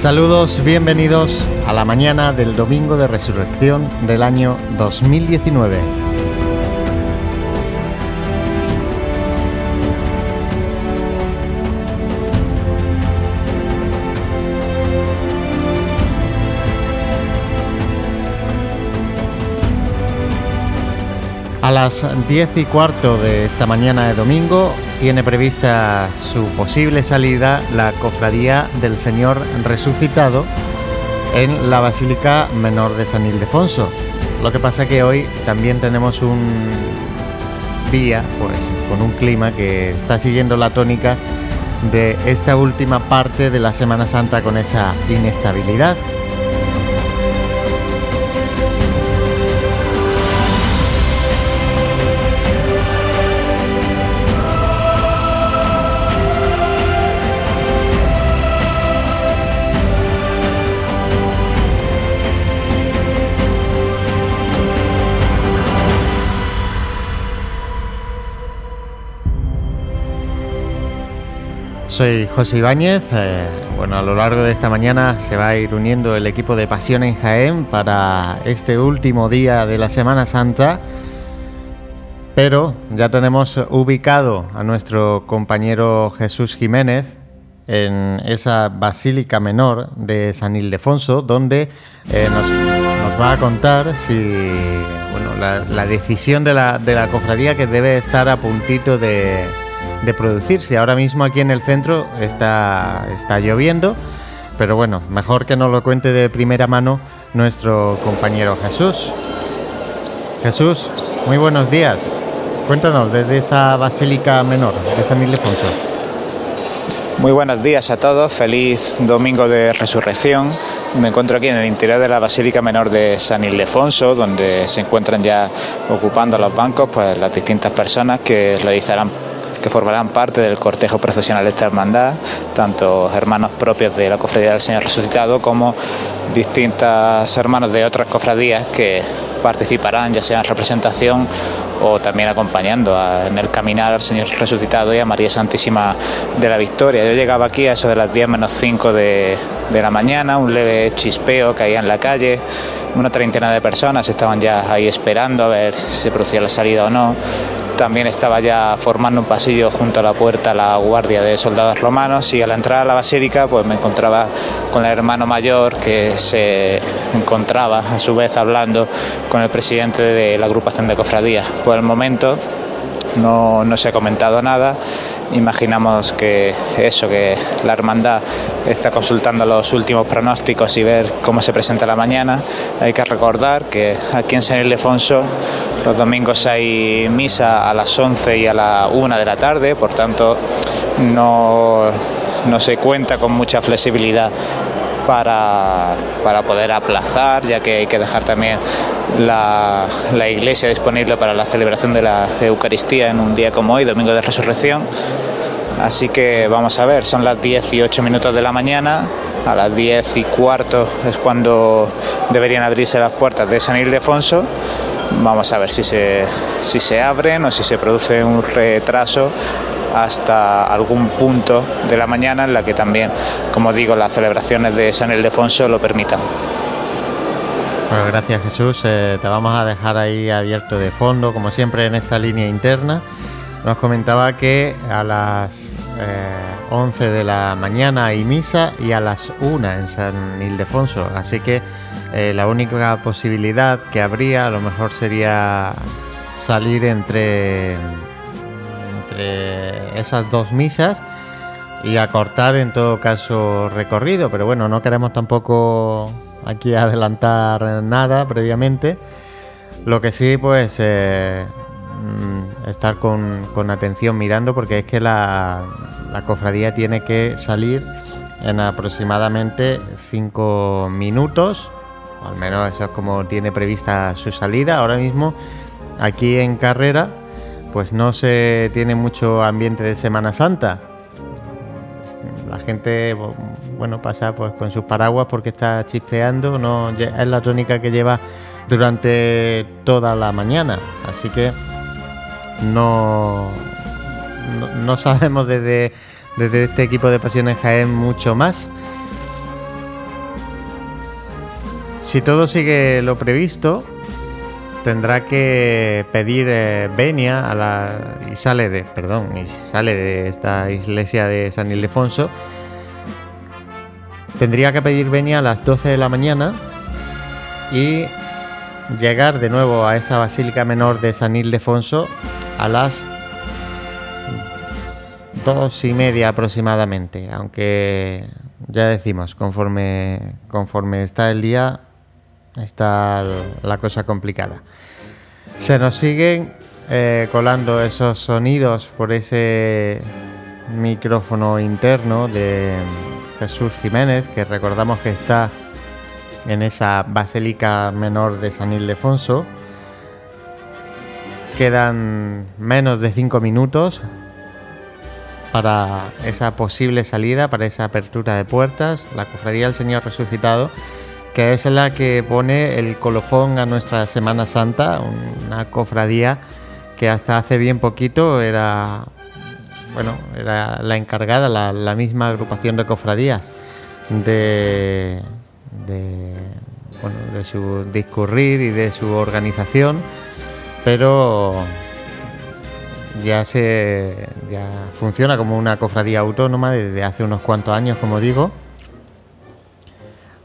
Saludos, bienvenidos a la mañana del domingo de resurrección del año 2019. A las 10 y cuarto de esta mañana de domingo tiene prevista su posible salida la Cofradía del Señor Resucitado en la Basílica Menor de San Ildefonso. Lo que pasa que hoy también tenemos un día pues con un clima que está siguiendo la tónica de esta última parte de la Semana Santa con esa inestabilidad. Soy José Ibáñez. Eh, bueno, a lo largo de esta mañana se va a ir uniendo el equipo de Pasión en Jaén para este último día de la Semana Santa. Pero ya tenemos ubicado a nuestro compañero Jesús Jiménez en esa Basílica Menor de San Ildefonso, donde eh, nos, va a contar si bueno, la, decisión de la, de la cofradía que debe estar a puntito de, de producirse. Ahora mismo aquí en el centro está, está lloviendo, pero bueno, mejor que nos lo cuente de primera mano nuestro compañero Jesús. Jesús, muy buenos días. Cuéntanos desde esa basílica menor de San Ildefonso. Muy buenos días a todos, feliz domingo de resurrección. Me encuentro aquí en el interior de la Basílica Menor de San Ildefonso, donde se encuentran ya ocupando los bancos pues, las distintas personas que realizarán que formarán parte del cortejo procesional de esta hermandad, tanto hermanos propios de la Cofradía del Señor Resucitado como distintas hermanos de otras cofradías que participarán ya sea en representación o también acompañando en el caminar al Señor resucitado y a María Santísima de la Victoria. Yo llegaba aquí a eso de las 10 menos 5 de, de la mañana, un leve chispeo caía en la calle, una treintena de personas estaban ya ahí esperando a ver si se producía la salida o no. También estaba ya formando un pasillo junto a la puerta la guardia de soldados romanos y a la entrada a la basílica pues me encontraba con el hermano mayor que se encontraba a su vez hablando con el presidente de la agrupación de cofradías. Por el momento no, no, se ha comentado nada. Imaginamos que eso, que la hermandad está consultando los últimos pronósticos y ver cómo se presenta la mañana. Hay que recordar que aquí en San Ildefonso los domingos hay misa a las 11 y a la 1 de la tarde, por tanto no, no se cuenta con mucha flexibilidad para, para, poder aplazar, ya que hay que dejar también la, la, iglesia disponible para la celebración de la Eucaristía en un día como hoy, Domingo de Resurrección. Así que vamos a ver, son las 18 minutos de la mañana, a las 10 y cuarto es cuando deberían abrirse las puertas de San Ildefonso Vamos a ver si se, si se abren o si se produce un retraso hasta algún punto de la mañana en la que también, como digo, las celebraciones de San Ildefonso lo permitan. Bueno, gracias Jesús. Eh, te vamos a dejar ahí abierto de fondo, como siempre en esta línea interna. Nos comentaba que a las 11 eh, de la mañana hay misa y a las 1 en San Ildefonso. Así que eh, la única posibilidad que habría a lo mejor sería salir entre, entre esas dos misas y acortar en todo caso recorrido, pero bueno, no queremos tampoco aquí adelantar nada previamente. Lo que sí, pues eh, mm, estar con, con, atención mirando porque es que la, cofradía tiene que salir en aproximadamente 5 minutos al menos eso es como tiene prevista su salida. Ahora mismo, aquí en carrera, pues no se tiene mucho ambiente de Semana Santa. La gente, bueno, pasa pues con sus paraguas porque está chispeando, no es la tónica que lleva durante toda la mañana. Así que no, no, sabemos desde, desde este equipo de Pasiones Jaén mucho más. si todo sigue lo previsto, tendrá que pedir eh, venia a la y sale de, perdón, y sale de esta iglesia de San Ildefonso. Tendría que pedir venia a las 12 de la mañana y llegar de nuevo a esa basílica menor de San Ildefonso a las dos y media aproximadamente, aunque ya decimos, conforme, conforme está el día, está la cosa complicada. Se nos siguen eh, colando esos sonidos por ese micrófono interno de Jesús Jiménez, que recordamos que está en esa basílica menor de San Ildefonso. Quedan menos de cinco minutos para esa posible salida, para esa apertura de puertas, la Cofradía del Señor Resucitado, que es la que pone el colofón a nuestra Semana Santa, una cofradía que hasta hace bien poquito era, bueno, era la encargada, la, misma agrupación de cofradías de, de, bueno, de su discurrir y de su organización, pero ya se ya funciona como una cofradía autónoma desde hace unos cuantos años, como digo.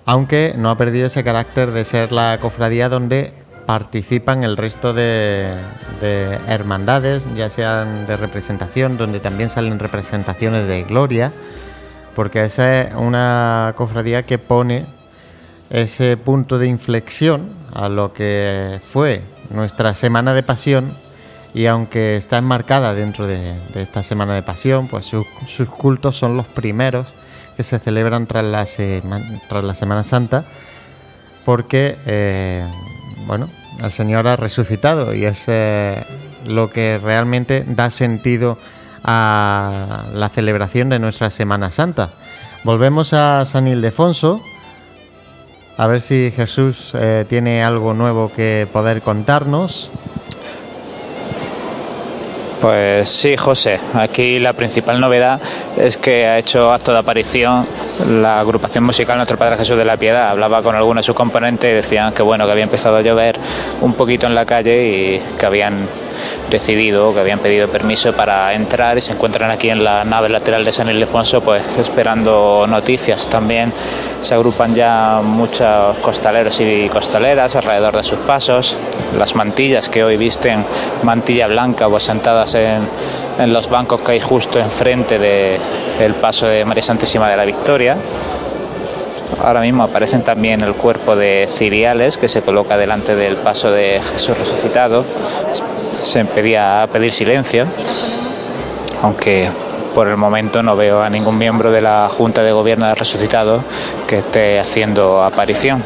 Aunque no ha perdido ese carácter de ser la cofradía donde participan el resto de, de hermandades, ya sean de representación, donde también salen representaciones de gloria, porque esa es una cofradía que pone ese punto de inflexión a lo que fue nuestra semana de pasión y aunque está enmarcada dentro de, esta Semana de Pasión, pues sus cultos son los primeros que se celebran tras la, tras la Semana Santa, porque, eh, bueno, el Señor ha resucitado y es eh, lo que realmente da sentido a la celebración de nuestra Semana Santa. Volvemos a San Ildefonso, a ver si Jesús eh, tiene algo nuevo que poder contarnos. Pues sí, José. Aquí la principal novedad es que ha hecho acto de aparición la agrupación musical Nuestro Padre Jesús de la Piedad. Hablaba con algunos de sus componentes y decían que bueno, que había empezado a llover un poquito en la calle y que habían decidido, que habían pedido permiso para entrar y se encuentran aquí en la nave lateral de San Ildefonso, pues esperando noticias. También se agrupan ya muchos costaleros y costaleras alrededor de sus pasos. Las mantillas que hoy visten mantilla blanca o sentadas en, en los bancos que hay justo enfrente del paso de María Santísima de la Victoria. Ahora mismo aparecen también el cuerpo de ciriales que se coloca delante del paso de Jesús resucitado. Se pedía a pedir silencio, aunque por el momento no veo a ningún miembro de la Junta de Gobierno de Resucitado que esté haciendo aparición.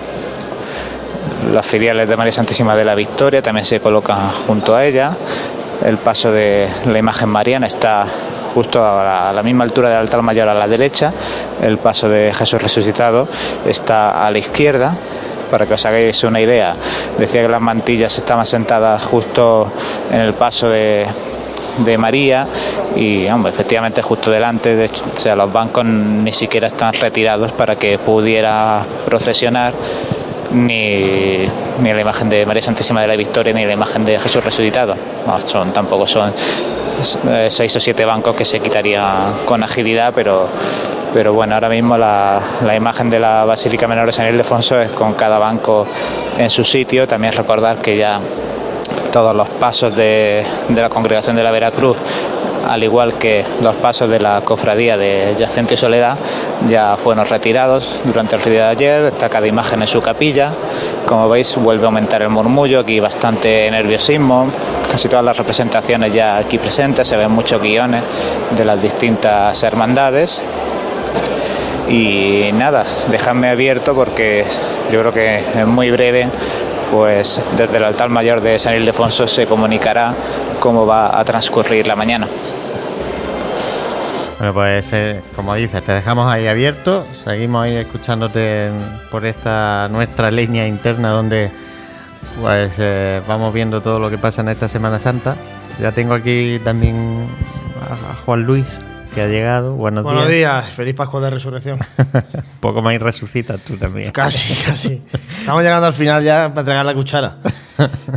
Los ciriales de María Santísima de la Victoria también se colocan junto a ella. El paso de la imagen mariana está justo a la, misma altura del altar mayor a la derecha. El paso de Jesús resucitado está a la izquierda. Para que os hagáis una idea, decía que las mantillas estaban sentadas justo en el paso de, de María y efectivamente justo delante, de o sea, los bancos ni siquiera están retirados para que pudiera procesionar ni, ni la imagen de María Santísima de la Victoria ni la imagen de Jesús resucitado. son, tampoco son seis o siete bancos que se quitarían con agilidad, pero, pero bueno, ahora mismo la, la imagen de la Basílica Menor de San Ildefonso es con cada banco en su sitio. También recordar que ya todos los pasos de, de la congregación de la Veracruz al igual que los pasos de la cofradía de Yacente y Soledad, ya fueron retirados durante el día de ayer. Está cada imagen en su capilla. Como veis, vuelve a aumentar el murmullo, aquí bastante nerviosismo. Casi todas las representaciones ya aquí presentes, se ven muchos guiones de las distintas hermandades. Y nada, dejadme abierto porque yo creo que es muy breve pues desde el altar mayor de San Ildefonso se comunicará cómo va a transcurrir la mañana. Bueno, pues eh, como dices, te dejamos ahí abierto, seguimos ahí escuchándote por esta nuestra línea interna donde pues eh, vamos viendo todo lo que pasa en esta Semana Santa. Ya tengo aquí también a Juan Luis, que ha llegado. Buenos, Buenos días. días. Feliz Pascua de Resurrección. Poco más y resucitas tú también. casi, casi. Estamos llegando al final ya para entregar la cuchara.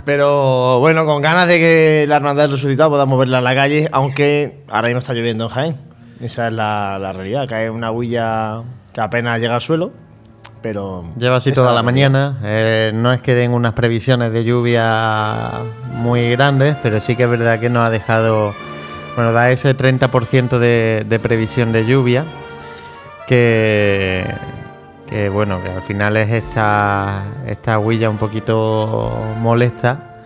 Pero bueno, con ganas de que la Hermandad del Resucitado podamos verla en la calle, aunque ahora mismo está lloviendo en Jaén. Esa es la, la realidad. Cae una huilla que apenas llega al suelo. Pero. Lleva así toda la mañana. Eh, no es que den unas previsiones de lluvia muy grandes, pero sí que es verdad que nos ha dejado. Bueno, da ese 30% de, de previsión de lluvia. Que, que bueno, que al final es esta, esta huilla un poquito molesta.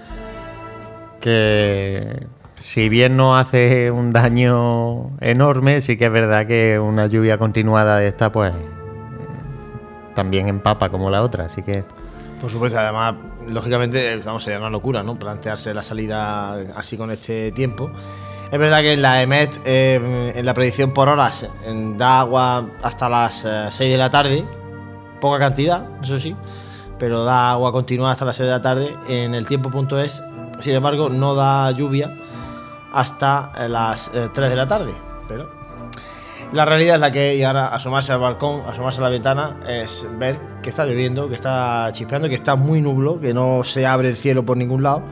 Que si bien no hace un daño enorme, sí que es verdad que una lluvia continuada de esta, pues también empapa como la otra, así que Por supuesto, además, lógicamente, vamos, sería una locura, ¿no? Plantearse la salida así con este tiempo. Es verdad que en la EMET, eh, en la predicción por horas, eh, da agua hasta las eh, 6 de la tarde, poca cantidad, eso sí, pero da agua continuada hasta las 6 de la tarde. En el tiempo.es, sin embargo, no da lluvia hasta eh, las eh, 3 de la tarde. Pero la realidad es la que y ahora asomarse al balcón, asomarse a la ventana, es ver que está lloviendo, que está chispeando, que está muy nublo, que no se abre el cielo por ningún lado.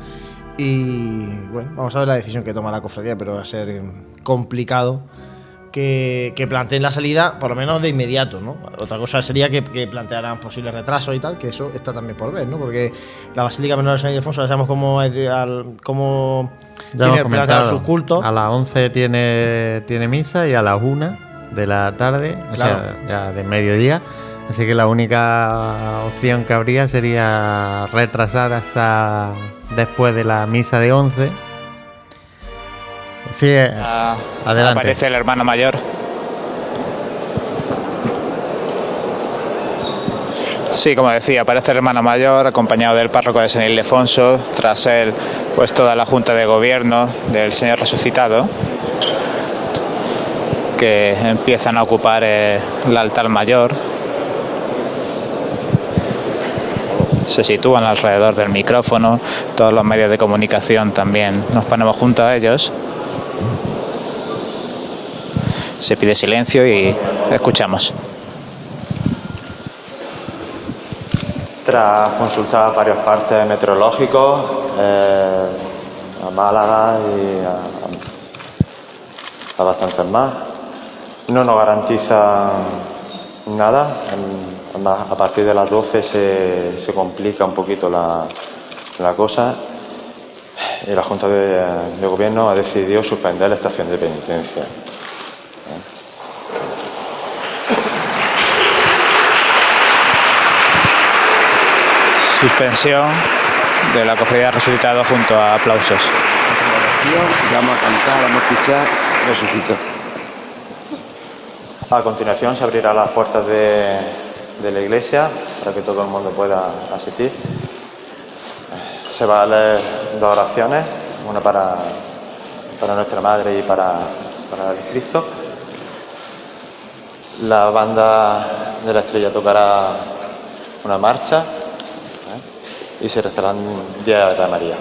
Y bueno, vamos a ver la decisión que toma la cofradía, pero va a ser complicado que, que planteen la salida, por lo menos de inmediato, ¿no? Otra cosa sería que, que plantearan posibles retrasos y tal, que eso está también por ver, ¿no? Porque la Basílica Menor de San Ildefonso, ya sabemos cómo, es de- al- cómo tiene planteado sus cultos. A las 11 tiene, tiene misa y a las 1 de la tarde, o sea, ya de mediodía. Así que la única opción que habría sería retrasar hasta después de la misa de 11. Sí, eh, Ah, Adelante. Aparece el hermano mayor. Sí, como decía, aparece el hermano mayor acompañado del párroco de San Ildefonso, tras él pues toda la junta de gobierno del Señor resucitado que empiezan a ocupar eh, el altar mayor. Se sitúan alrededor del micrófono, todos los medios de comunicación también nos ponemos junto a ellos. Se pide silencio y escuchamos. Tras consultar varios partes meteorológicos, eh, a Málaga y a, bastantes más, no nos garantizan nada. En- además, a partir de las 12 se, se complica un poquito la, la cosa y la Junta de, de Gobierno ha decidido suspender la estación de penitencia. Suspensión de la cofradía resucitado junto a aplausos. Vamos a cantar, vamos a escuchar, resucitó. A continuación se abrirán las puertas de, la iglesia para que todo el mundo pueda asistir. Se va a leer dos oraciones, una para, nuestra Madre y para, Cristo. La banda de la estrella tocará una marcha ¿eh? y se rezarán Día de María.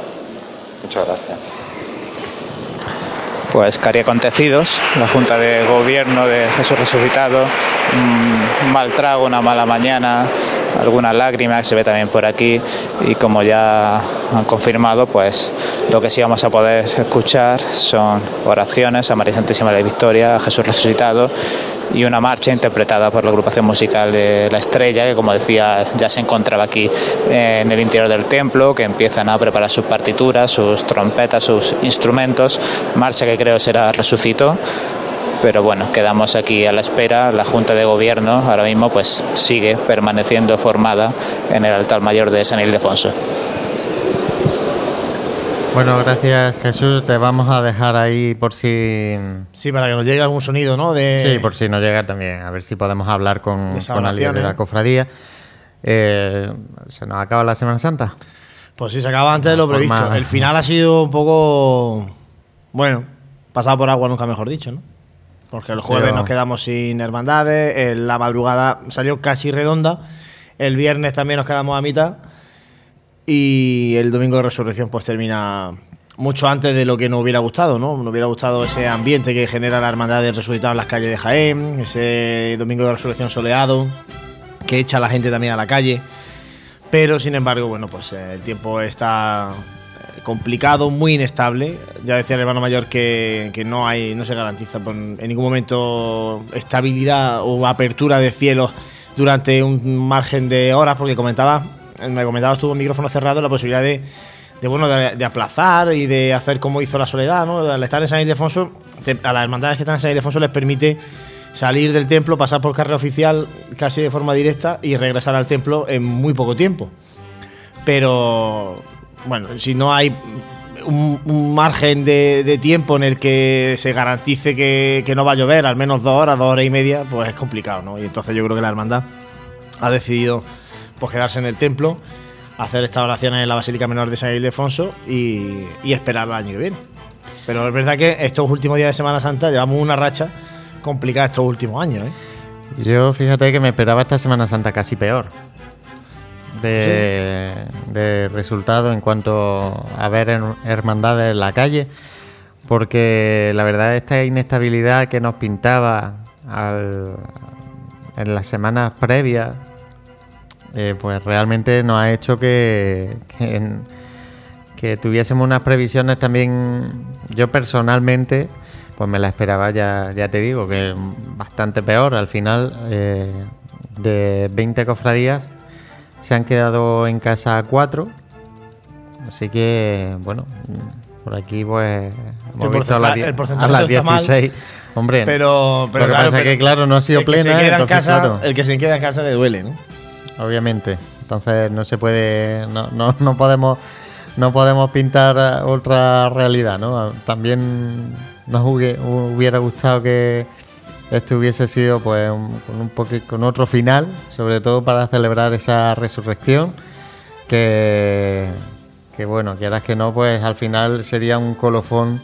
Muchas gracias. Pues cari acontecidos, la Junta de Gobierno de Jesús Resucitado, un mal trago, una mala mañana, algunas lágrimas se ve también por aquí. Y como ya han confirmado, pues lo que sí vamos a poder escuchar son oraciones a María Santísima de la Victoria, a Jesús Resucitado y una marcha interpretada por la agrupación musical de La Estrella, que como decía ya se encontraba aquí en el interior del templo, que empiezan a preparar sus partituras, sus trompetas, sus instrumentos, marcha que creo será Resucito, pero bueno, quedamos aquí a la espera, la Junta de Gobierno ahora mismo pues sigue permaneciendo formada en el altar mayor de San Ildefonso. bueno, gracias Jesús. Te vamos a dejar ahí por si. Sí, para que nos llegue algún sonido, ¿no? De, Sí, por si no llega también. A ver si podemos hablar con, con alguien de la ¿eh? cofradía. Eh, ¿Se nos acaba la Semana Santa? Pues sí, se acaba antes de lo previsto. más- El final ha sido un poco. Bueno, pasado por agua, nunca mejor dicho, ¿no? Porque el jueves nos quedamos sin hermandades, la madrugada salió casi redonda, el viernes también nos quedamos a mitad y el domingo de resurrección pues termina mucho antes de lo que nos hubiera gustado, ¿no? Nos hubiera gustado ese ambiente que genera la hermandad de resucitar en las calles de Jaén, ese domingo de resurrección soleado, que echa a la gente también a la calle. Pero sin embargo, bueno, pues eh, el tiempo está complicado, muy inestable. Ya decía el hermano mayor que, no hay, no se garantiza en ningún momento estabilidad o apertura de cielos durante un margen de horas, porque comentaba, me comentabas tú con micrófono cerrado la posibilidad de, bueno de aplazar y de hacer como hizo la soledad, ¿no? Al estar en San Ildefonso, te- a las hermandades que están en San Ildefonso les permite salir del templo, pasar por carrera oficial casi de forma directa y regresar al templo en muy poco tiempo. Pero bueno, si no hay un, un margen de, de tiempo en el que se garantice que, que no va a llover, al menos dos horas, dos horas y media, pues es complicado, ¿no? Y entonces yo creo que la hermandad ha decidido pues quedarse en el templo, hacer estas oraciones en la Basílica Menor de San Ildefonso y, y esperar el año que viene. Pero es verdad que estos últimos días de Semana Santa llevamos una racha complicada estos últimos años, ¿eh? Yo fíjate que me esperaba esta Semana Santa casi peor. De, de resultado en cuanto a ver her- hermandades en la calle. Porque la verdad esta inestabilidad que nos pintaba en las semanas previas, eh, pues realmente nos ha hecho que, que tuviésemos unas previsiones también, yo personalmente, pues me la esperaba ya, ya te digo, que bastante peor. Al final, eh, de 20 cofradías, se han quedado en casa cuatro. Así que, bueno, por aquí pues hemos El visto a las, el a porcentaje las no está mal, 16. Hombre, Pero, pero lo que claro, pasa es que, claro, no ha sido el que se plena. en entonces, casa, claro, El que se queda en casa le duele, ¿no? obviamente. Entonces no se puede, no, no, no podemos, no podemos pintar eh, otra realidad, ¿no? También nos hubiera gustado que esto hubiese sido, pues, un- con un poquito, con otro final, sobre todo para celebrar esa resurrección, que, que bueno, quieras que no, pues al final sería un colofón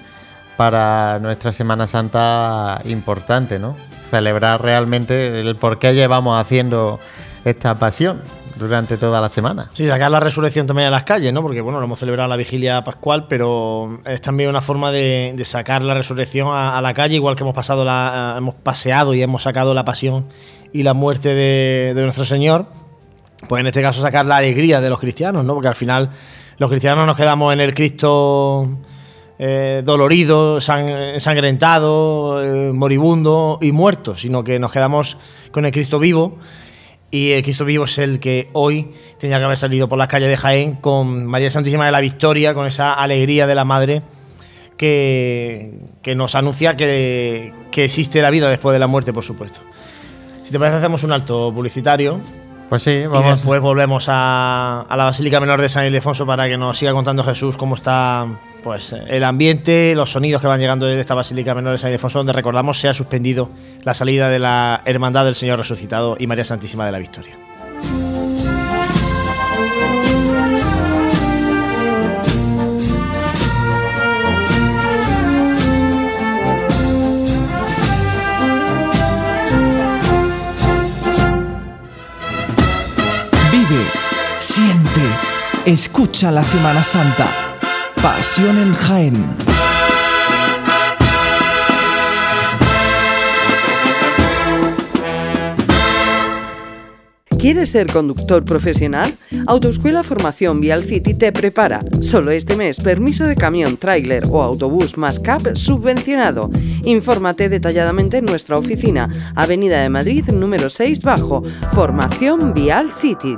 para nuestra Semana Santa importante, ¿no? Celebrar realmente el por qué llevamos haciendo esta pasión durante toda la semana. Sí, sacar la resurrección también a las calles, ¿no? Porque, bueno, lo hemos celebrado la vigilia pascual, pero es también una forma de, sacar la resurrección a, la calle, igual que hemos pasado la, hemos paseado y hemos sacado la pasión y la muerte de, nuestro Señor. Pues en este caso sacar la alegría de los cristianos, ¿no? Porque al final los cristianos nos quedamos en el Cristo eh, dolorido, san- ensangrentado, eh, moribundo y muerto, sino que nos quedamos con el Cristo vivo. Y el Cristo vivo es el que hoy tenía que haber salido por las calles de Jaén con María Santísima de la Victoria, con esa alegría de la Madre que, que nos anuncia que, que existe la vida después de la muerte, por supuesto. Si te parece, hacemos un alto publicitario Pues sí, y vamos. después volvemos a, a la Basílica Menor de San Ildefonso para que nos siga contando Jesús cómo está pues el ambiente, los sonidos que van llegando desde esta Basílica Menor de San Ildefonso, donde recordamos se ha suspendido la salida de la Hermandad del Señor Resucitado y María Santísima de la Victoria. Vive, siente, escucha la Semana Santa. Pasión en Jaén. ¿Quieres ser conductor profesional? Autoescuela Formación Vial City te prepara. Solo este mes, permiso de camión, tráiler o autobús más CAP subvencionado. Infórmate detalladamente en nuestra oficina, Avenida de Madrid número 6 bajo, Formación Vial City.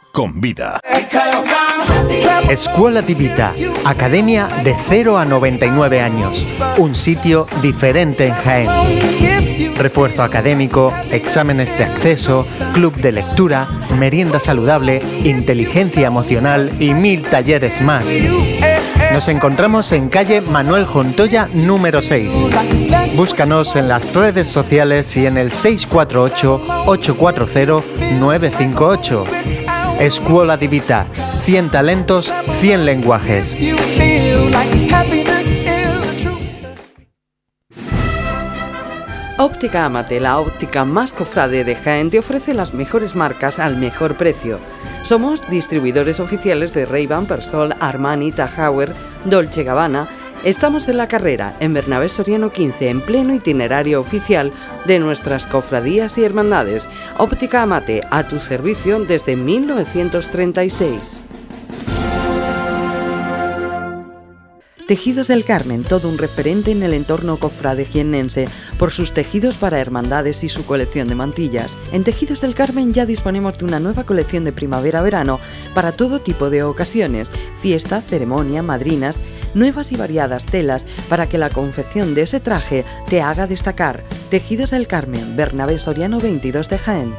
con vida. Escuela Divita, academia de 0 a 99 años. Un sitio diferente en Jaén. Refuerzo académico, exámenes de acceso, club de lectura, merienda saludable, inteligencia emocional y mil talleres más. Nos encontramos en calle Manuel Jontoya número 6. Búscanos en las redes sociales y en el 648-840-958. Escuela Divita, 100 talentos, 100 lenguajes. Óptica Amate, la óptica más cofrade de Jaén, te ofrece las mejores marcas al mejor precio. Somos distribuidores oficiales de Ray-Ban, Persol, Armani, Tahauer, Dolce Gabbana. Estamos en la carrera, en Bernabé Soriano 15, en pleno itinerario oficial de nuestras cofradías y hermandades. Óptica Amate, a tu servicio desde 1936. Tejidos del Carmen, todo un referente en el entorno cofrade jiennense por sus tejidos para hermandades y su colección de mantillas. En Tejidos del Carmen ya disponemos de una nueva colección de primavera-verano para todo tipo de ocasiones, fiesta, ceremonia, madrinas, nuevas y variadas telas para que la confección de ese traje te haga destacar. Tejidos del Carmen, Bernabé Soriano 22 de Jaén.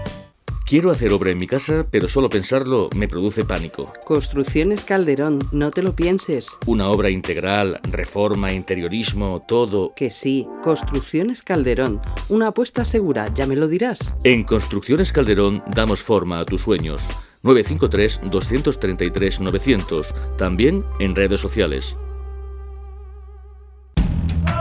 Quiero hacer obra en mi casa, pero solo pensarlo me produce pánico. Construcciones Calderón, no te lo pienses. Una obra integral, reforma, interiorismo, todo. Que sí, Construcciones Calderón, una apuesta segura, ya me lo dirás. En Construcciones Calderón damos forma a tus sueños. 953-233-900, también en redes sociales.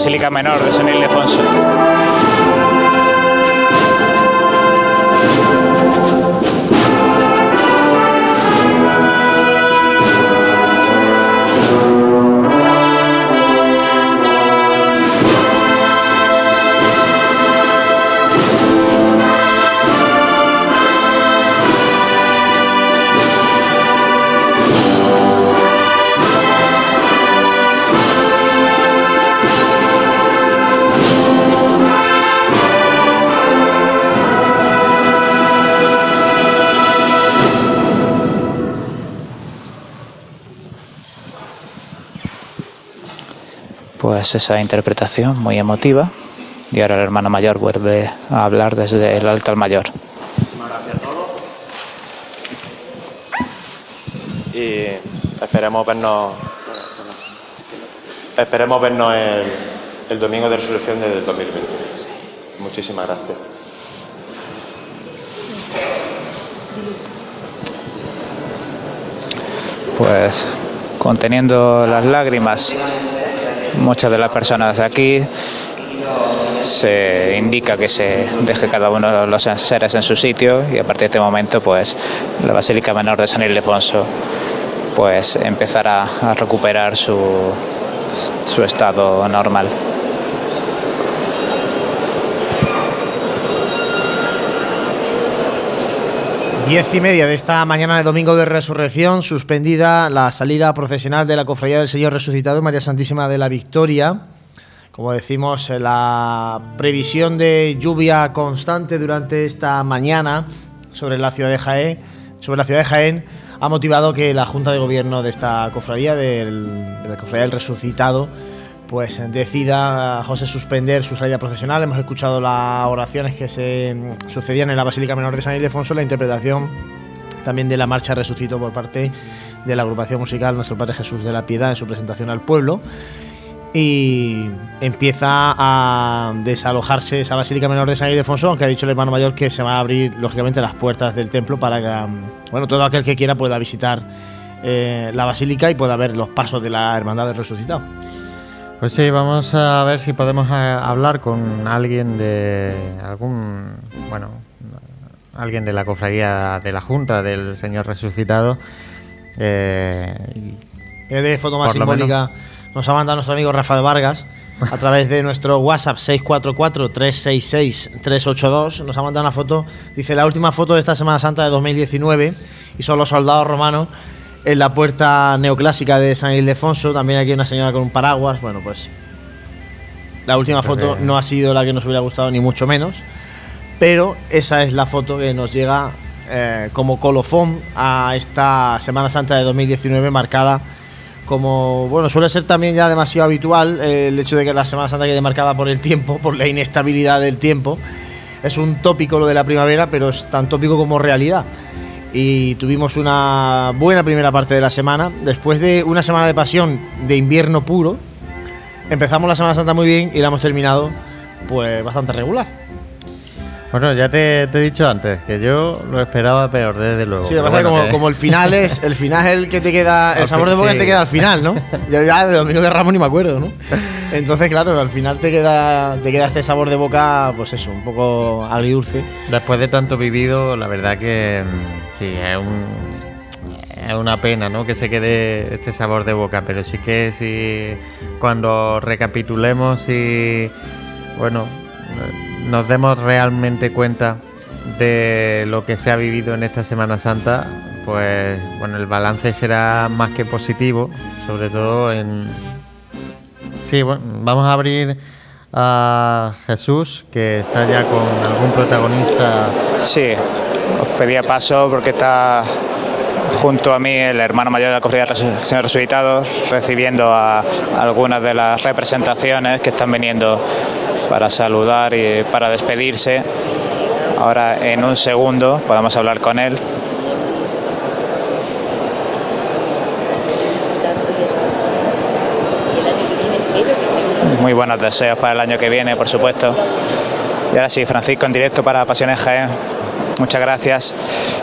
Basílica Menor de San Ildefonso. Pues esa interpretación muy emotiva. Y ahora el hermano mayor vuelve a hablar desde el altar mayor. y esperemos vernos esperemos vernos el, el domingo de resurrección del 2020. Muchísimas gracias. Pues conteniendo las lágrimas, muchas de las personas aquí se indica que se deje cada uno de los seres en su sitio y a partir de este momento pues la Basílica Menor de San Ildefonso pues empezará a recuperar su, su estado normal. Diez y media de esta mañana de domingo de resurrección, suspendida la salida procesional de la Cofradía del Señor Resucitado María Santísima de la Victoria. Como decimos, la previsión de lluvia constante durante esta mañana sobre la ciudad de Jaén, sobre la ciudad de Jaén ha motivado que la Junta de Gobierno de esta cofradía, del, de la cofradía del Resucitado, pues decida José suspender su salida procesional. Hemos escuchado las oraciones que se sucedían en la Basílica Menor de San Ildefonso, la interpretación también de la marcha Resucito por parte de la agrupación musical Nuestro Padre Jesús de la Piedad en su presentación al pueblo y empieza a desalojarse esa Basílica Menor de San Ildefonso, aunque ha dicho el hermano mayor que se van a abrir lógicamente las puertas del templo para que bueno, todo aquel que quiera pueda visitar eh, la basílica y pueda ver los pasos de la Hermandad del Resucitado. Pues sí, vamos a ver si podemos eh, hablar con alguien de algún, bueno, alguien de la cofradía de la Junta del Señor Resucitado. Eh, de foto más simbólica nos ha mandado nuestro amigo Rafa de Vargas a través de nuestro WhatsApp 644-366-382. Nos ha mandado una foto, dice la última foto de esta Semana Santa de 2019 y son los soldados romanos en la puerta neoclásica de San Ildefonso. También aquí una señora con un paraguas. Bueno, pues la última foto no ha sido la que nos hubiera gustado, ni mucho menos. Pero esa es la foto que nos llega eh, como colofón a esta Semana Santa de 2019 marcada como bueno suele ser también ya demasiado habitual eh, el hecho de que la Semana Santa quede marcada por el tiempo, por la inestabilidad del tiempo. Es un tópico lo de la primavera, pero es tan tópico como realidad. Y tuvimos una buena primera parte de la semana. Después de una semana de pasión de invierno puro, empezamos la Semana Santa muy bien y la hemos terminado pues bastante regular. Bueno, ya te, he dicho antes que yo lo esperaba peor, desde luego. Sí, lo pasa como, como, el final es el final es el que te queda, el sabor de boca te queda al final, ¿no? Yo ya de Domingo de Ramos ni me acuerdo, ¿no? Entonces, claro, al final te queda, te queda este sabor de boca, pues eso, un poco agridulce. Después de tanto vivido, la verdad que mm, sí, es un, es una pena, ¿no? Que se quede este sabor de boca, pero sí que si cuando recapitulemos y bueno nos demos realmente cuenta de lo que se ha vivido en esta Semana Santa, pues bueno, el balance será más que positivo, sobre todo en... Sí, bueno, vamos a abrir a Jesús, que está ya con algún protagonista. Sí, os pedía paso porque está junto a mí el hermano mayor de la Cofradía del Señor Resucitado, recibiendo a algunas de las representaciones que están viniendo para saludar y para despedirse. Ahora en un segundo podemos hablar con él. Muy buenos deseos para el año que viene, por supuesto. Y ahora sí, Francisco en directo para Pasiones Jaén. Muchas gracias.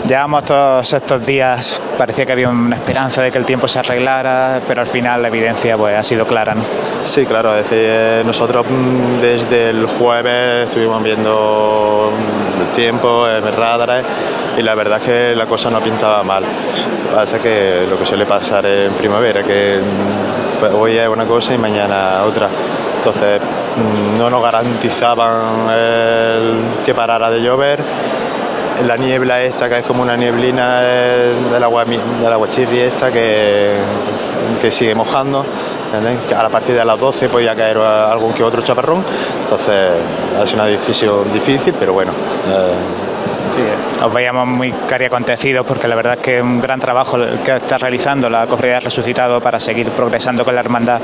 Llevamos todos estos días, parecía que había una esperanza de que el tiempo se arreglara, pero al final la evidencia pues, ha sido clara. Sí, claro, es decir, eh, nosotros mm, desde el jueves estuvimos viendo mm, el tiempo el radar y la verdad es que la cosa no pintaba mal. Pasa que lo que suele pasar en primavera, que mm, pues, hoy es una cosa y mañana otra. Entonces no nos garantizaban el que parara de llover la niebla esta, que es como una nieblina del agua, del agua chirri esta, que, que sigue mojando. A partir de las 12 podía caer algún que otro chaparrón. Entonces, es una decisión difícil, pero bueno. Eh, Sí, os veíamos muy cari acontecidos porque la verdad es que es un gran trabajo el que está realizando la Cofradía Resucitado para seguir progresando con la hermandad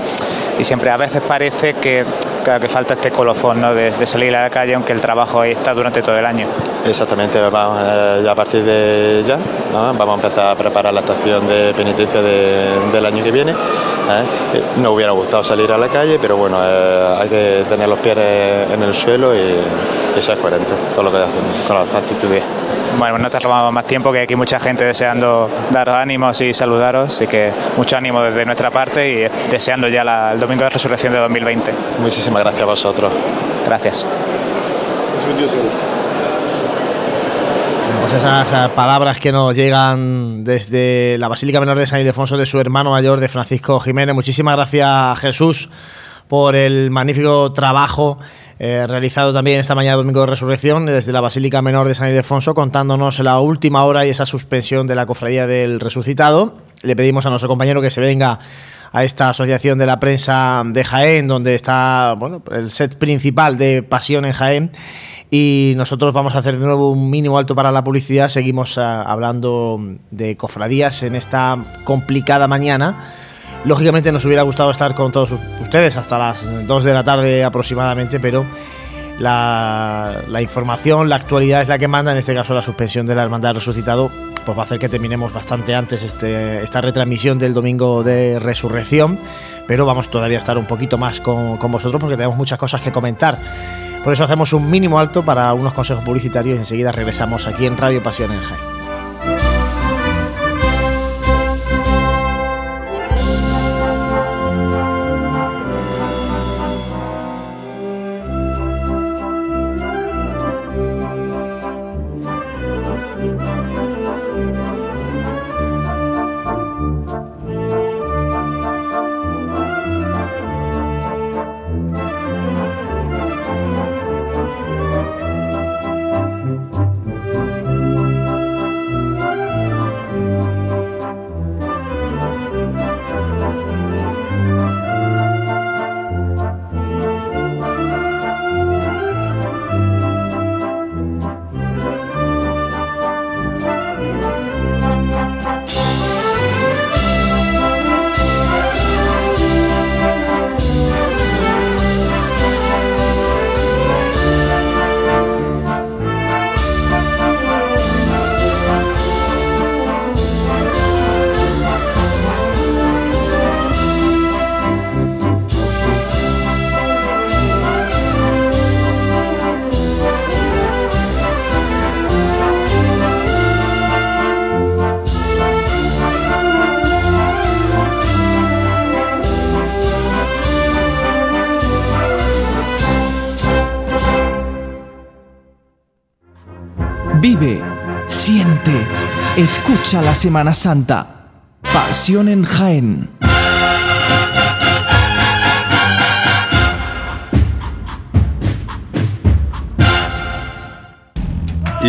y siempre a veces parece que, que falta este colofón ¿no? de, salir a la calle aunque el trabajo ahí está durante todo el año. Exactamente, vamos, eh, ya a partir de ya vamos a empezar a preparar la estación de penitencia del año que viene. ¿eh? No hubiera gustado salir a la calle, pero bueno, eh, hay que tener los pies en el suelo y, ser coherente con lo que hacemos, con las actitudes bueno, no te robamos más tiempo, que hay aquí mucha gente deseando daros ánimos y saludaros, así que mucho ánimo desde nuestra parte y deseando ya el domingo de resurrección de 2020. Muchísimas gracias a vosotros. Gracias. Pues esas palabras que nos llegan desde la Basílica Menor de San Ildefonso de su hermano mayor de Francisco Jiménez. Muchísimas gracias Jesús por el magnífico trabajo eh, realizado también esta mañana domingo de resurrección desde la Basílica Menor de San Ildefonso, contándonos la última hora y esa suspensión de la cofradía del resucitado. Le pedimos a nuestro compañero que se venga a esta asociación de la prensa de Jaén, donde está bueno, el set principal de Pasión en Jaén. Y nosotros vamos a hacer de nuevo un mínimo alto para la publicidad. Seguimos ah, hablando de cofradías en esta complicada mañana. Lógicamente nos hubiera gustado estar con todos ustedes hasta las 2 de la tarde aproximadamente, pero la, información, la actualidad es la que manda, en este caso la suspensión de la Hermandad Resucitado, pues va a hacer que terminemos bastante antes este, esta retransmisión del domingo de resurrección, pero vamos todavía a estar un poquito más con, con vosotros porque tenemos muchas cosas que comentar. Por eso hacemos un mínimo alto para unos consejos publicitarios y enseguida regresamos aquí en Radio Pasión en. La Semana Santa. Pasión en Jaén.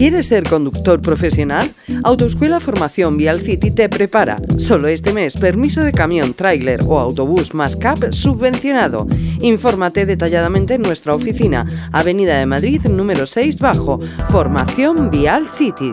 ¿Quieres ser conductor profesional? Autoescuela Formación Vial City te prepara. Solo este mes, permiso de camión, tráiler o autobús más CAP subvencionado. Infórmate detalladamente en nuestra oficina, Avenida de Madrid, número 6 bajo, Formación Vial City.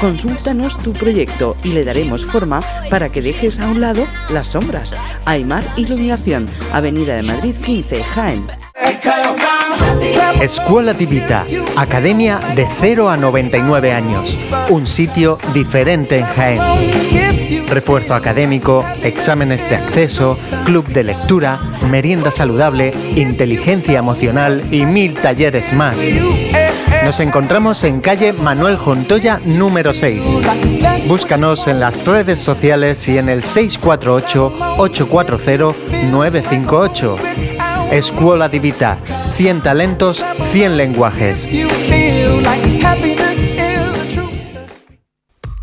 Consúltanos tu proyecto y le daremos forma para que dejes a un lado las sombras. Aymar Iluminación, Avenida de Madrid 15, Jaén. Escuela Divita, Academia de 0 a 99 años. Un sitio diferente en Jaén. Refuerzo académico, exámenes de acceso, club de lectura, merienda saludable, inteligencia emocional y mil talleres más. Nos encontramos en calle Manuel Jontoya número 6. Búscanos en las redes sociales y en el 648-840-958. Escuela Divita, 100 talentos, 100 lenguajes.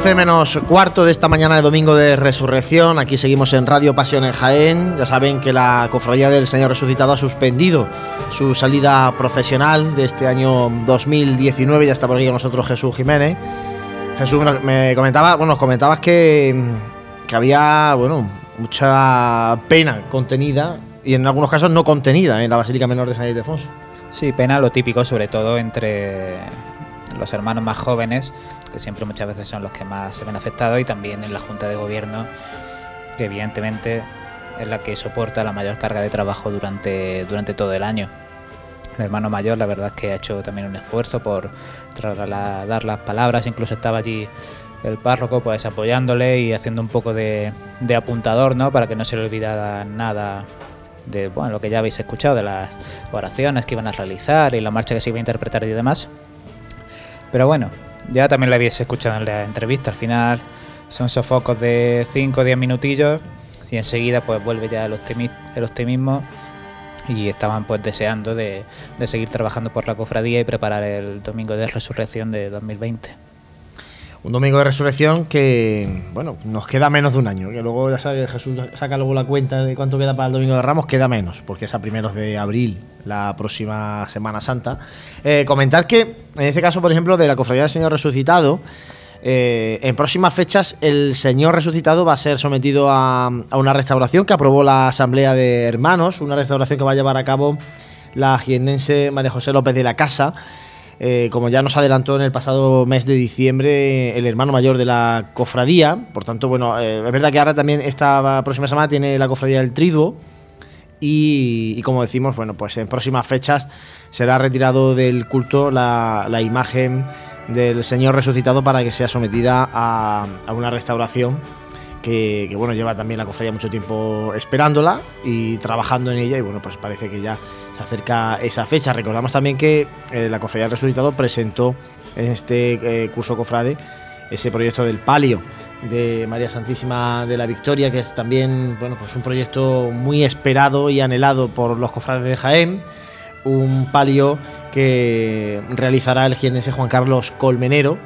11 menos cuarto de esta mañana de domingo de resurrección. Aquí seguimos en Radio Pasión en Jaén. Ya saben que la Cofradía del Señor Resucitado ha suspendido su salida profesional de este año 2019. Ya está por aquí con nosotros Jesús Jiménez. Jesús me comentaba, bueno, nos comentabas que, que había, bueno, mucha pena contenida y en algunos casos no contenida en la Basílica Menor de San Ildefonso. Sí, pena lo típico, sobre todo entre los hermanos más jóvenes, que siempre muchas veces son los que más se ven afectados, y también en la Junta de Gobierno, que evidentemente es la que soporta la mayor carga de trabajo durante, durante todo el año. El hermano mayor, la verdad es que ha hecho también un esfuerzo por trasladar las palabras, incluso estaba allí el párroco pues apoyándole y haciendo un poco de, de apuntador, ¿no? Para que no se le olvidara nada de bueno, lo que ya habéis escuchado, de las oraciones que iban a realizar y la marcha que se iba a interpretar y demás. Pero bueno, ya también lo habéis escuchado en la entrevista, al final son sofocos de 5 o 10 minutillos y enseguida pues vuelve ya el, optimismo y estaban pues deseando de, de seguir trabajando por la cofradía y preparar el domingo de resurrección de 2020 un domingo de resurrección que, bueno, nos queda menos de un año. Que luego, ya sabes, Jesús saca luego la cuenta de cuánto queda para el domingo de Ramos, queda menos, porque es a primeros de abril, la próxima Semana Santa. Eh, comentar que, en este caso, por ejemplo, de la Cofradía del Señor Resucitado, eh, en próximas fechas el Señor Resucitado va a ser sometido a, a una restauración que aprobó la Asamblea de Hermanos, una restauración que va a llevar a cabo la jiennense María José López de la Casa. Eh, como ya nos adelantó en el pasado mes de diciembre el hermano mayor de la cofradía. Por tanto, bueno, eh, es verdad que ahora también esta próxima semana tiene la cofradía del Triduo. Y, como decimos, bueno, pues en próximas fechas será retirado del culto la, imagen del Señor resucitado para que sea sometida a, una restauración que, que, bueno, lleva también la cofradía mucho tiempo esperándola y trabajando en ella y bueno, pues parece que ya acerca esa fecha. Recordamos también que eh, la Cofradía del Resucitado presentó en este eh, curso cofrade ese proyecto del palio de María Santísima de la Victoria, que es también bueno, pues un proyecto muy esperado y anhelado por los cofrades de Jaén. Un palio que realizará el jienense Juan Carlos Colmenero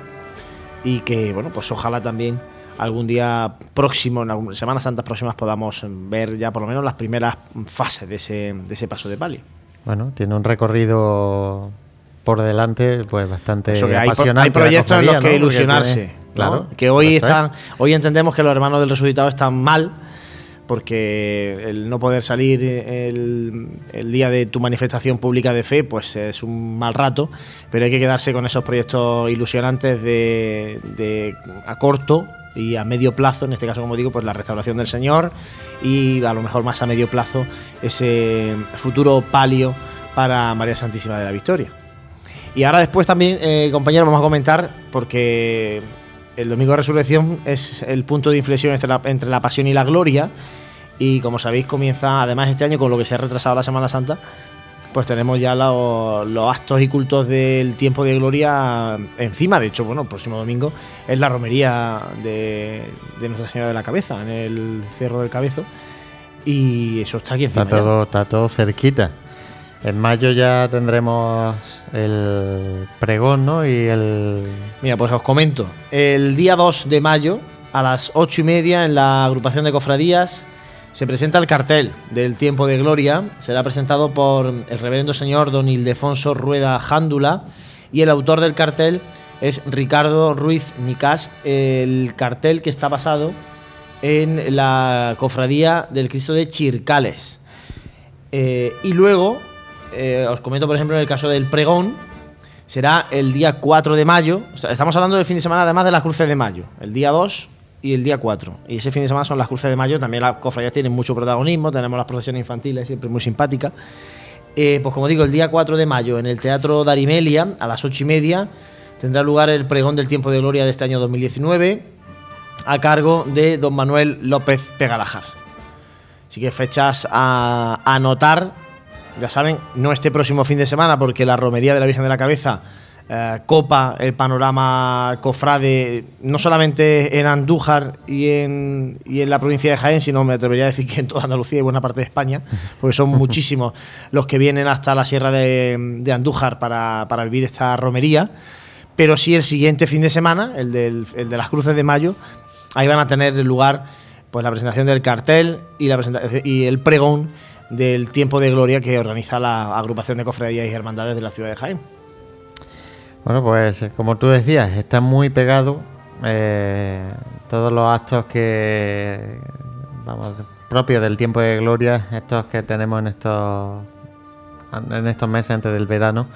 y que, bueno, pues ojalá también algún día próximo, en Semanas Santas próximas, podamos ver ya por lo menos las primeras fases de ese, de ese paso de palio. Bueno, tiene un recorrido por delante pues bastante hay, apasionante. Hay proyectos en los que ilusionarse. claro, que hoy están, hoy entendemos que los hermanos del resucitado están mal porque el no poder salir el, día de tu manifestación pública de fe, pues es un mal rato, pero hay que quedarse con esos proyectos ilusionantes de, de a corto y a medio plazo, en este caso como digo, pues la restauración del Señor y a lo mejor más a medio plazo ese futuro palio para María Santísima de la Victoria. Y ahora después también, eh, compañeros, vamos a comentar, porque el Domingo de Resurrección es el punto de inflexión entre la, entre la pasión y la gloria, y como sabéis comienza además este año con lo que se ha retrasado la Semana Santa, pues tenemos ya los, actos y cultos del tiempo de gloria encima. De hecho, bueno, el próximo domingo es la romería de, Nuestra Señora de la Cabeza, en el Cerro del Cabezo. Y eso está aquí encima. Está todo, está todo cerquita. En mayo ya tendremos el pregón, ¿no? Y el. Mira, pues os comento. El día 2 de mayo, a las 8 y media, en la agrupación de cofradías, se presenta el cartel del Tiempo de Gloria. Será presentado por el reverendo señor don Ildefonso Rueda Jándula y el autor del cartel es Ricardo Ruiz Nicás. El cartel que está basado en la cofradía del Cristo de Chircales. Eh, y luego, eh, os comento por ejemplo en el caso del pregón, será el día 4 de mayo. estamos hablando del fin de semana además de las cruces de mayo. El día 2 y el día 4. Y ese fin de semana son las cruces de mayo. También las cofradías tienen mucho protagonismo. Tenemos las procesiones infantiles, siempre muy simpáticas. Eh, pues como digo, el día 4 de mayo en el Teatro Darimelia, a las 8 y media, tendrá lugar el pregón del tiempo de gloria de este año 2019, a cargo de don Manuel López Pegalajar. Así que fechas a anotar, ya saben, no este próximo fin de semana, porque la romería de la Virgen de la Cabeza eh, copa el panorama cofrade, no solamente en Andújar y en, y en la provincia de Jaén, sino me atrevería a decir que en toda Andalucía y buena parte de España, porque son muchísimos los que vienen hasta la sierra de, Andújar para, vivir esta romería. pero sí el siguiente fin de semana, el, del, el de las cruces de mayo, ahí van a tener lugar pues la presentación del cartel y, la presentación, y el pregón del tiempo de gloria que organiza la agrupación de cofradías y hermandades de la ciudad de Jaén. Bueno, pues como tú decías, está muy pegado eh, todos los actos que vamos propios del tiempo de gloria, estos que tenemos en estos en estos meses antes del verano.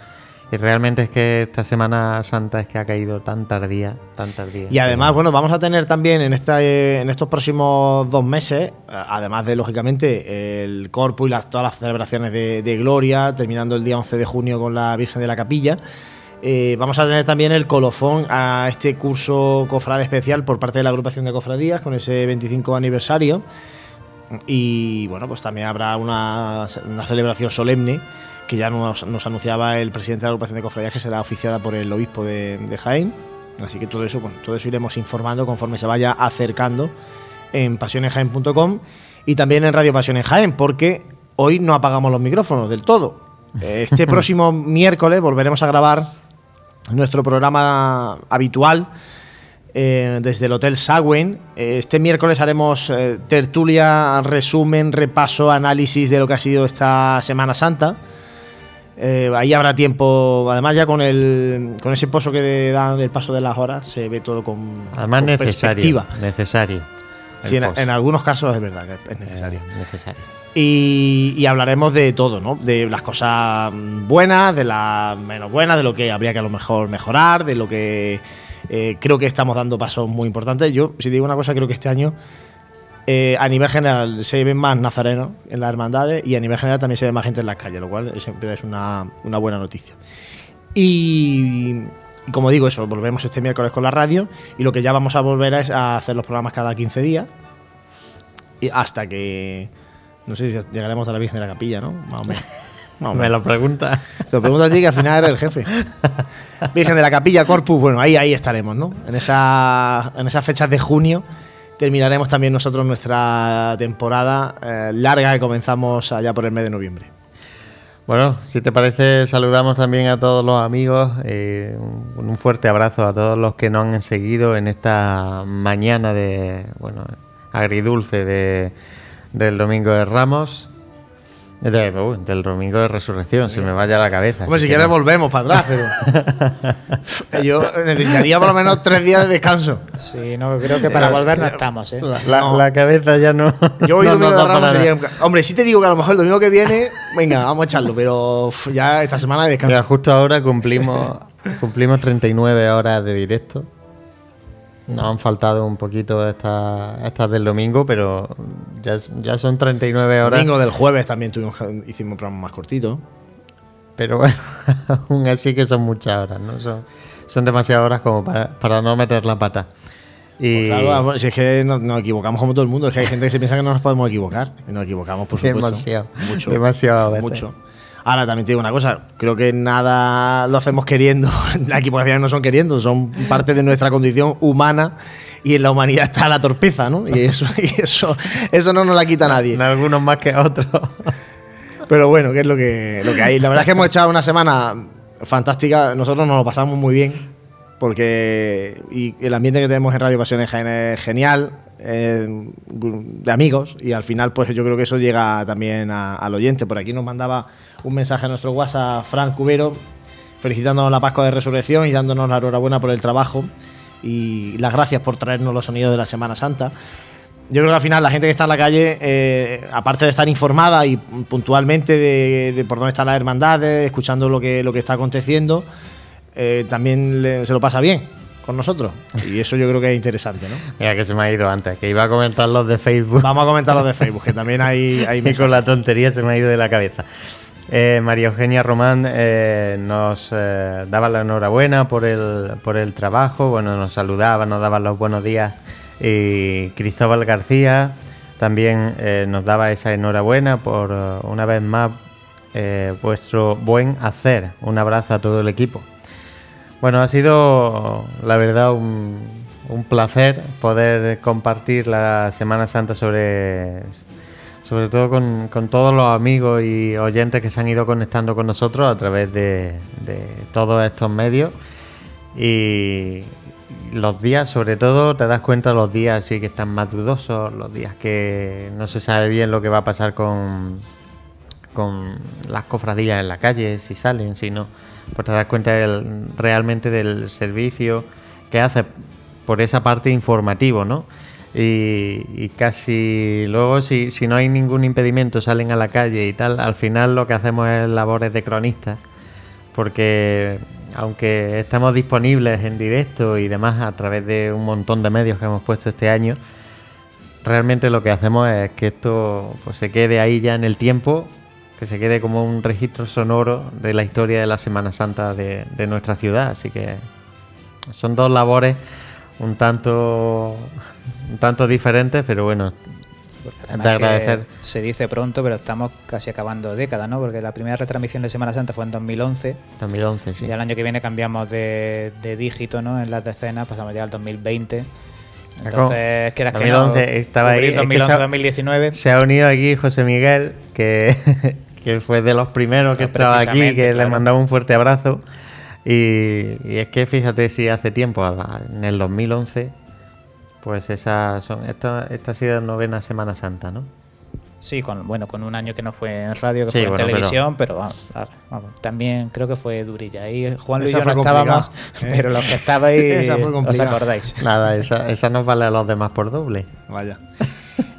Y realmente es que esta Semana Santa es que ha caído tan tardía, tan tardía. Y además, bueno, vamos a tener también en, esta, eh, en estos próximos dos meses, además de, lógicamente, el Corpus y las, todas las celebraciones de, Gloria, terminando el día 11 de junio con la Virgen de la Capilla, eh, vamos a tener también el colofón a este curso cofrade especial por parte de la agrupación de cofradías con ese 25 aniversario. Y bueno, pues también habrá una, una celebración solemne que ya nos, nos, anunciaba el presidente de la agrupación de cofradías que será oficiada por el obispo de, de Jaén. Así que todo eso, bueno, todo eso iremos informando conforme se vaya acercando en pasionesjaén.com y también en Radio Pasiones Jaén, porque hoy no apagamos los micrófonos del todo. Este próximo miércoles volveremos a grabar nuestro programa habitual eh, desde el Hotel Sagüen. Este miércoles haremos eh, tertulia, resumen, repaso, análisis de lo que ha sido esta Semana Santa. Eh, ahí habrá tiempo, además ya con el con ese pozo que dan el paso de las horas se ve todo con, además con necesario, perspectiva. Necesario. Sí, en, en, algunos casos es verdad que es necesario. Eh, necesario. Y, y, hablaremos de todo, ¿no? De las cosas buenas, de las menos buenas, de lo que habría que a lo mejor mejorar, de lo que eh, creo que estamos dando pasos muy importantes. Yo, si digo una cosa, creo que este año eh, a nivel general se ven más nazarenos en las hermandades y a nivel general también se ve más gente en las calles, lo cual siempre es una, una buena noticia. Y, y, como digo, eso, volvemos este miércoles con la radio y lo que ya vamos a volver es a hacer los programas cada 15 días y hasta que, no sé si llegaremos a la Virgen de la Capilla, ¿no? Más o menos. No, me lo pregunta. Te lo pregunto a ti, que al final eres el jefe. Virgen de la Capilla, Corpus, bueno, ahí, ahí estaremos, ¿no? En, esa, en esas fechas de junio terminaremos también nosotros nuestra temporada eh, larga que comenzamos allá por el mes de noviembre. Bueno, si te parece, saludamos también a todos los amigos. Eh, un, fuerte abrazo a todos los que nos han seguido en esta mañana de, bueno, agridulce de, del Domingo de Ramos. De, uh, del domingo de resurrección, se me vaya la cabeza. Hombre, si quieres no. volvemos para atrás, pero yo necesitaría por lo menos tres días de descanso. Sí, no, creo que para volver no estamos, ¿eh? La, la, no. la cabeza ya no. Yo hoy no, domingo no, de Ramos sería... Hombre, sí te digo que a lo mejor el domingo que viene, venga, vamos a echarlo, pero uf, ya esta semana de descanso. Mira, justo ahora cumplimos, cumplimos 39 horas de directo. Nos han faltado un poquito estas, estas del domingo, pero ya, ya son 39 horas. Domingo del jueves también tuvimos, hicimos un programa más cortito. Pero bueno, aún así que son muchas horas, ¿no? Son, son demasiadas horas como para, para no meter la pata. Y... Pues claro, si es que nos, nos, equivocamos como todo el mundo, es que hay gente que se piensa que no nos podemos equivocar. Y nos equivocamos, por supuesto. Demasiado. Mucho. Demasiado. Veces. Mucho. Ahora también te digo una cosa, creo que nada lo hacemos queriendo, las equivocaciones no son queriendo, son parte de nuestra condición humana y en la humanidad está la torpeza, ¿no? Y eso, y eso, eso no nos la quita nadie. En algunos más que a otros. Pero bueno, que es lo que, lo que hay. La verdad es que hemos echado una semana fantástica, nosotros nos lo pasamos muy bien, porque y el ambiente que tenemos en Radio Pasiones es genial, de amigos y al final pues yo creo que eso llega también a, al oyente. Por aquí nos mandaba un mensaje a nuestro WhatsApp Frank Cubero felicitándonos la Pascua de Resurrección y dándonos la enhorabuena por el trabajo y las gracias por traernos los sonidos de la Semana Santa. Yo creo que al final la gente que está en la calle, eh, aparte de estar informada y puntualmente de, de, por dónde están las hermandades, escuchando lo que, lo que está aconteciendo, eh, también le, se lo pasa bien con nosotros. Y eso yo creo que es interesante, ¿no? Mira que se me ha ido antes, que iba a comentar los de Facebook. Vamos a comentar los de Facebook, que también hay... hay y con la tontería se me ha ido de la cabeza. Eh, María Eugenia Román eh, nos eh, daba la enhorabuena por el, por el trabajo, bueno, nos saludaba, nos daba los buenos días. Y Cristóbal García también nos daba esa enhorabuena por una vez más vuestro buen hacer. Un abrazo a todo el equipo. Bueno, ha sido la verdad un, placer poder compartir la Semana Santa sobre, sobre todo con, con, todos los amigos y oyentes que se han ido conectando con nosotros a través de, de todos estos medios. Y los días, sobre todo, te das cuenta los días sí que están más dudosos, los días que no se sabe bien lo que va a pasar con, con las cofradías en la calle, si salen, si no. Pues te das cuenta del- realmente del servicio que hace por esa parte informativo, ¿no? Y, y casi luego, si, si no hay ningún impedimento, salen a la calle y tal, al final lo que hacemos es labores de cronistas porque aunque estamos disponibles en directo y demás a través de un montón de medios que hemos puesto este año, realmente lo que hacemos es que esto pues, se quede ahí ya en el tiempo, que se quede como un registro sonoro de la historia de la Semana Santa de, de nuestra ciudad. Así que son dos labores un tanto, un tanto diferentes, pero bueno, de agradecer. Se dice pronto, pero estamos casi acabando década, ¿no? Porque la primera retransmisión de Semana Santa fue en 2011. 2011, sí. Y el año que viene cambiamos de, de dígito, ¿no? En las decenas, pasamos ya al 2020. Entonces, quieras que no, 2011 estaba ahí. cubrir es que 2011, se ha- 2019. Se ha unido aquí José Miguel, que, que fue de los primeros que estaba aquí, que le claro. mandaba un fuerte abrazo. Y, y es que fíjate si hace tiempo, en el 2011, pues esa son, esta, esta ha sido la novena Semana Santa, ¿no? Sí, con, bueno, con un año que no fue en radio, que Sí, fue en televisión, pero, vamos, claro, vamos, también creo que fue durilla. Ahí Juan Luis y yo no estábamos, ¿eh? pero los que estabais os acordáis. Nada, esa, esa nos vale a los demás por doble. Vaya.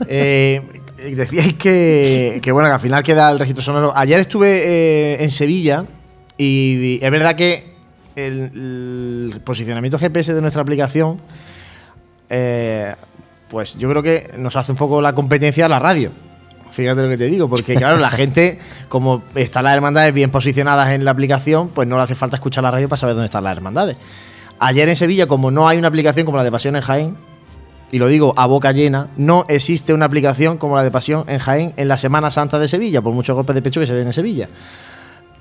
Eh, decíais que, que, bueno, que al final queda el registro sonoro. Ayer estuve eh, en Sevilla y es verdad que el, el posicionamiento GPS de nuestra aplicación, eh, pues yo creo que nos hace un poco la competencia a la radio. Fíjate lo que te digo, porque claro, la gente, como están las hermandades bien posicionadas en la aplicación, pues no le hace falta escuchar la radio para saber dónde están las hermandades. Ayer en Sevilla, como no hay una aplicación como la de Pasión en Jaén, y lo digo a boca llena, no existe una aplicación como la de Pasión en Jaén en la Semana Santa de Sevilla, por muchos golpes de pecho que se den en Sevilla.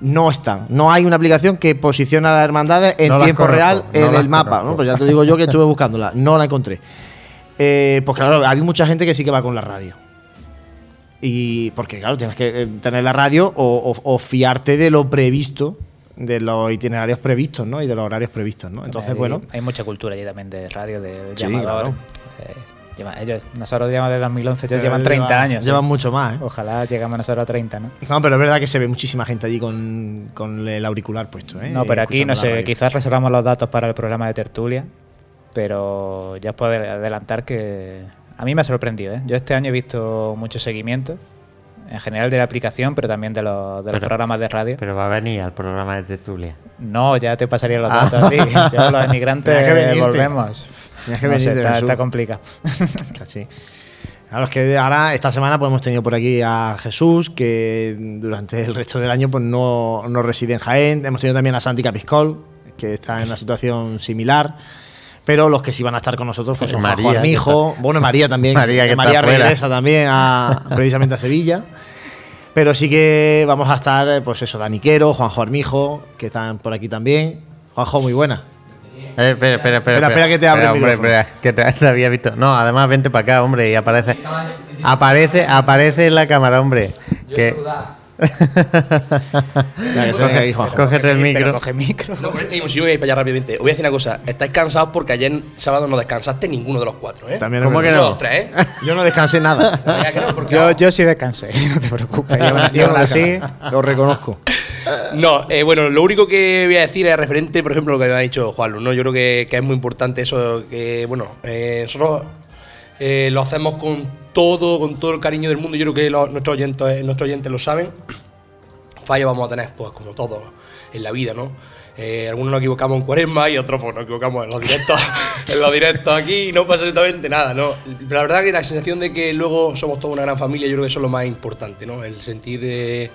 No están. No hay una aplicación que posiciona a las hermandades en No tiempo real no en el mapa. Pues ya te digo yo que estuve buscándola. No la encontré. Eh, pues claro, hay mucha gente que sí que va con la radio. Y porque, claro, tienes que eh, tener la radio o, o- o fiarte de lo previsto, de los itinerarios previstos, ¿no? Y de los horarios previstos, ¿no? Entonces, Hay- bueno. Hay mucha cultura allí también de radio, de Sí, llamador. claro. Eh, lleva- ellos, nosotros llevamos de 2011, ellos Pero llevan 30 llevan- años. llevan ¿eh? mucho más, ¿eh? Ojalá llegamos nosotros a 30, ¿no? No, pero es verdad que se ve muchísima gente allí con, con el auricular puesto, ¿eh? No, pero aquí no sé, radio. quizás reservamos los datos para el programa de tertulia, pero ya os puedo adelantar que a mí me ha sorprendido. ¿eh? Yo este año he visto mucho seguimiento, en general de la aplicación, pero también de los, de los programas de radio. Pero va a venir al programa de Tertulia. No, ya te pasaría los Ah. datos a ti. Yo los emigrantes volvemos. Tenías que No sé, venirte, está, complicado. Casi. Claro, es que ahora, esta semana, pues hemos tenido por aquí a Jesús, que durante el resto del año pues no, no reside en Jaén. Hemos tenido también a Santi Capiscol, que está en una situación similar. Pero los que sí van a estar con nosotros pues son María, Juan está- bueno, María también. María, que María fuera. regresa también a, precisamente a Sevilla. Pero sí que vamos a estar, eh, pues eso, Daniquero, Juanjo Armijo, que están por aquí también. Juanjo, muy buena. Eh, espera, espera, espera. Espera, espera que te abra el hombre, micrófono. espera, que te, te había visto. No, además vente para acá, hombre, y aparece. Aparece, aparece en la cámara, hombre. Que... Se Juanjo. Cógete el Sí, micro. coge micro. No, este yo voy a ir para allá rápidamente. Os voy a decir una cosa. Estáis cansados porque ayer sábado no descansaste ninguno de los cuatro, ¿eh? También ¿Cómo que no? Los tres, ¿eh? Yo no descansé nada. Ya que no, porque Yo, yo sí descansé, no te preocupes. Yo aún así. Lo reconozco. No, eh, bueno, lo único que voy a decir es referente, por ejemplo, a lo que ha dicho Juan ¿no? Yo creo que, que es muy importante eso, que, bueno, eh, nosotros eh, lo hacemos con todo, con todo el cariño del mundo. Yo creo que nuestros, oyentes, nuestros oyentes lo saben. Fallos vamos a tener, pues, como todos en la vida, ¿no? Eh, algunos nos equivocamos en cuaresma y otros pues, nos equivocamos en los directos, en los directos aquí y no pasa absolutamente nada, ¿no? La verdad que la sensación de que luego somos toda una gran familia, yo creo que eso es lo más importante, ¿no? El sentir de,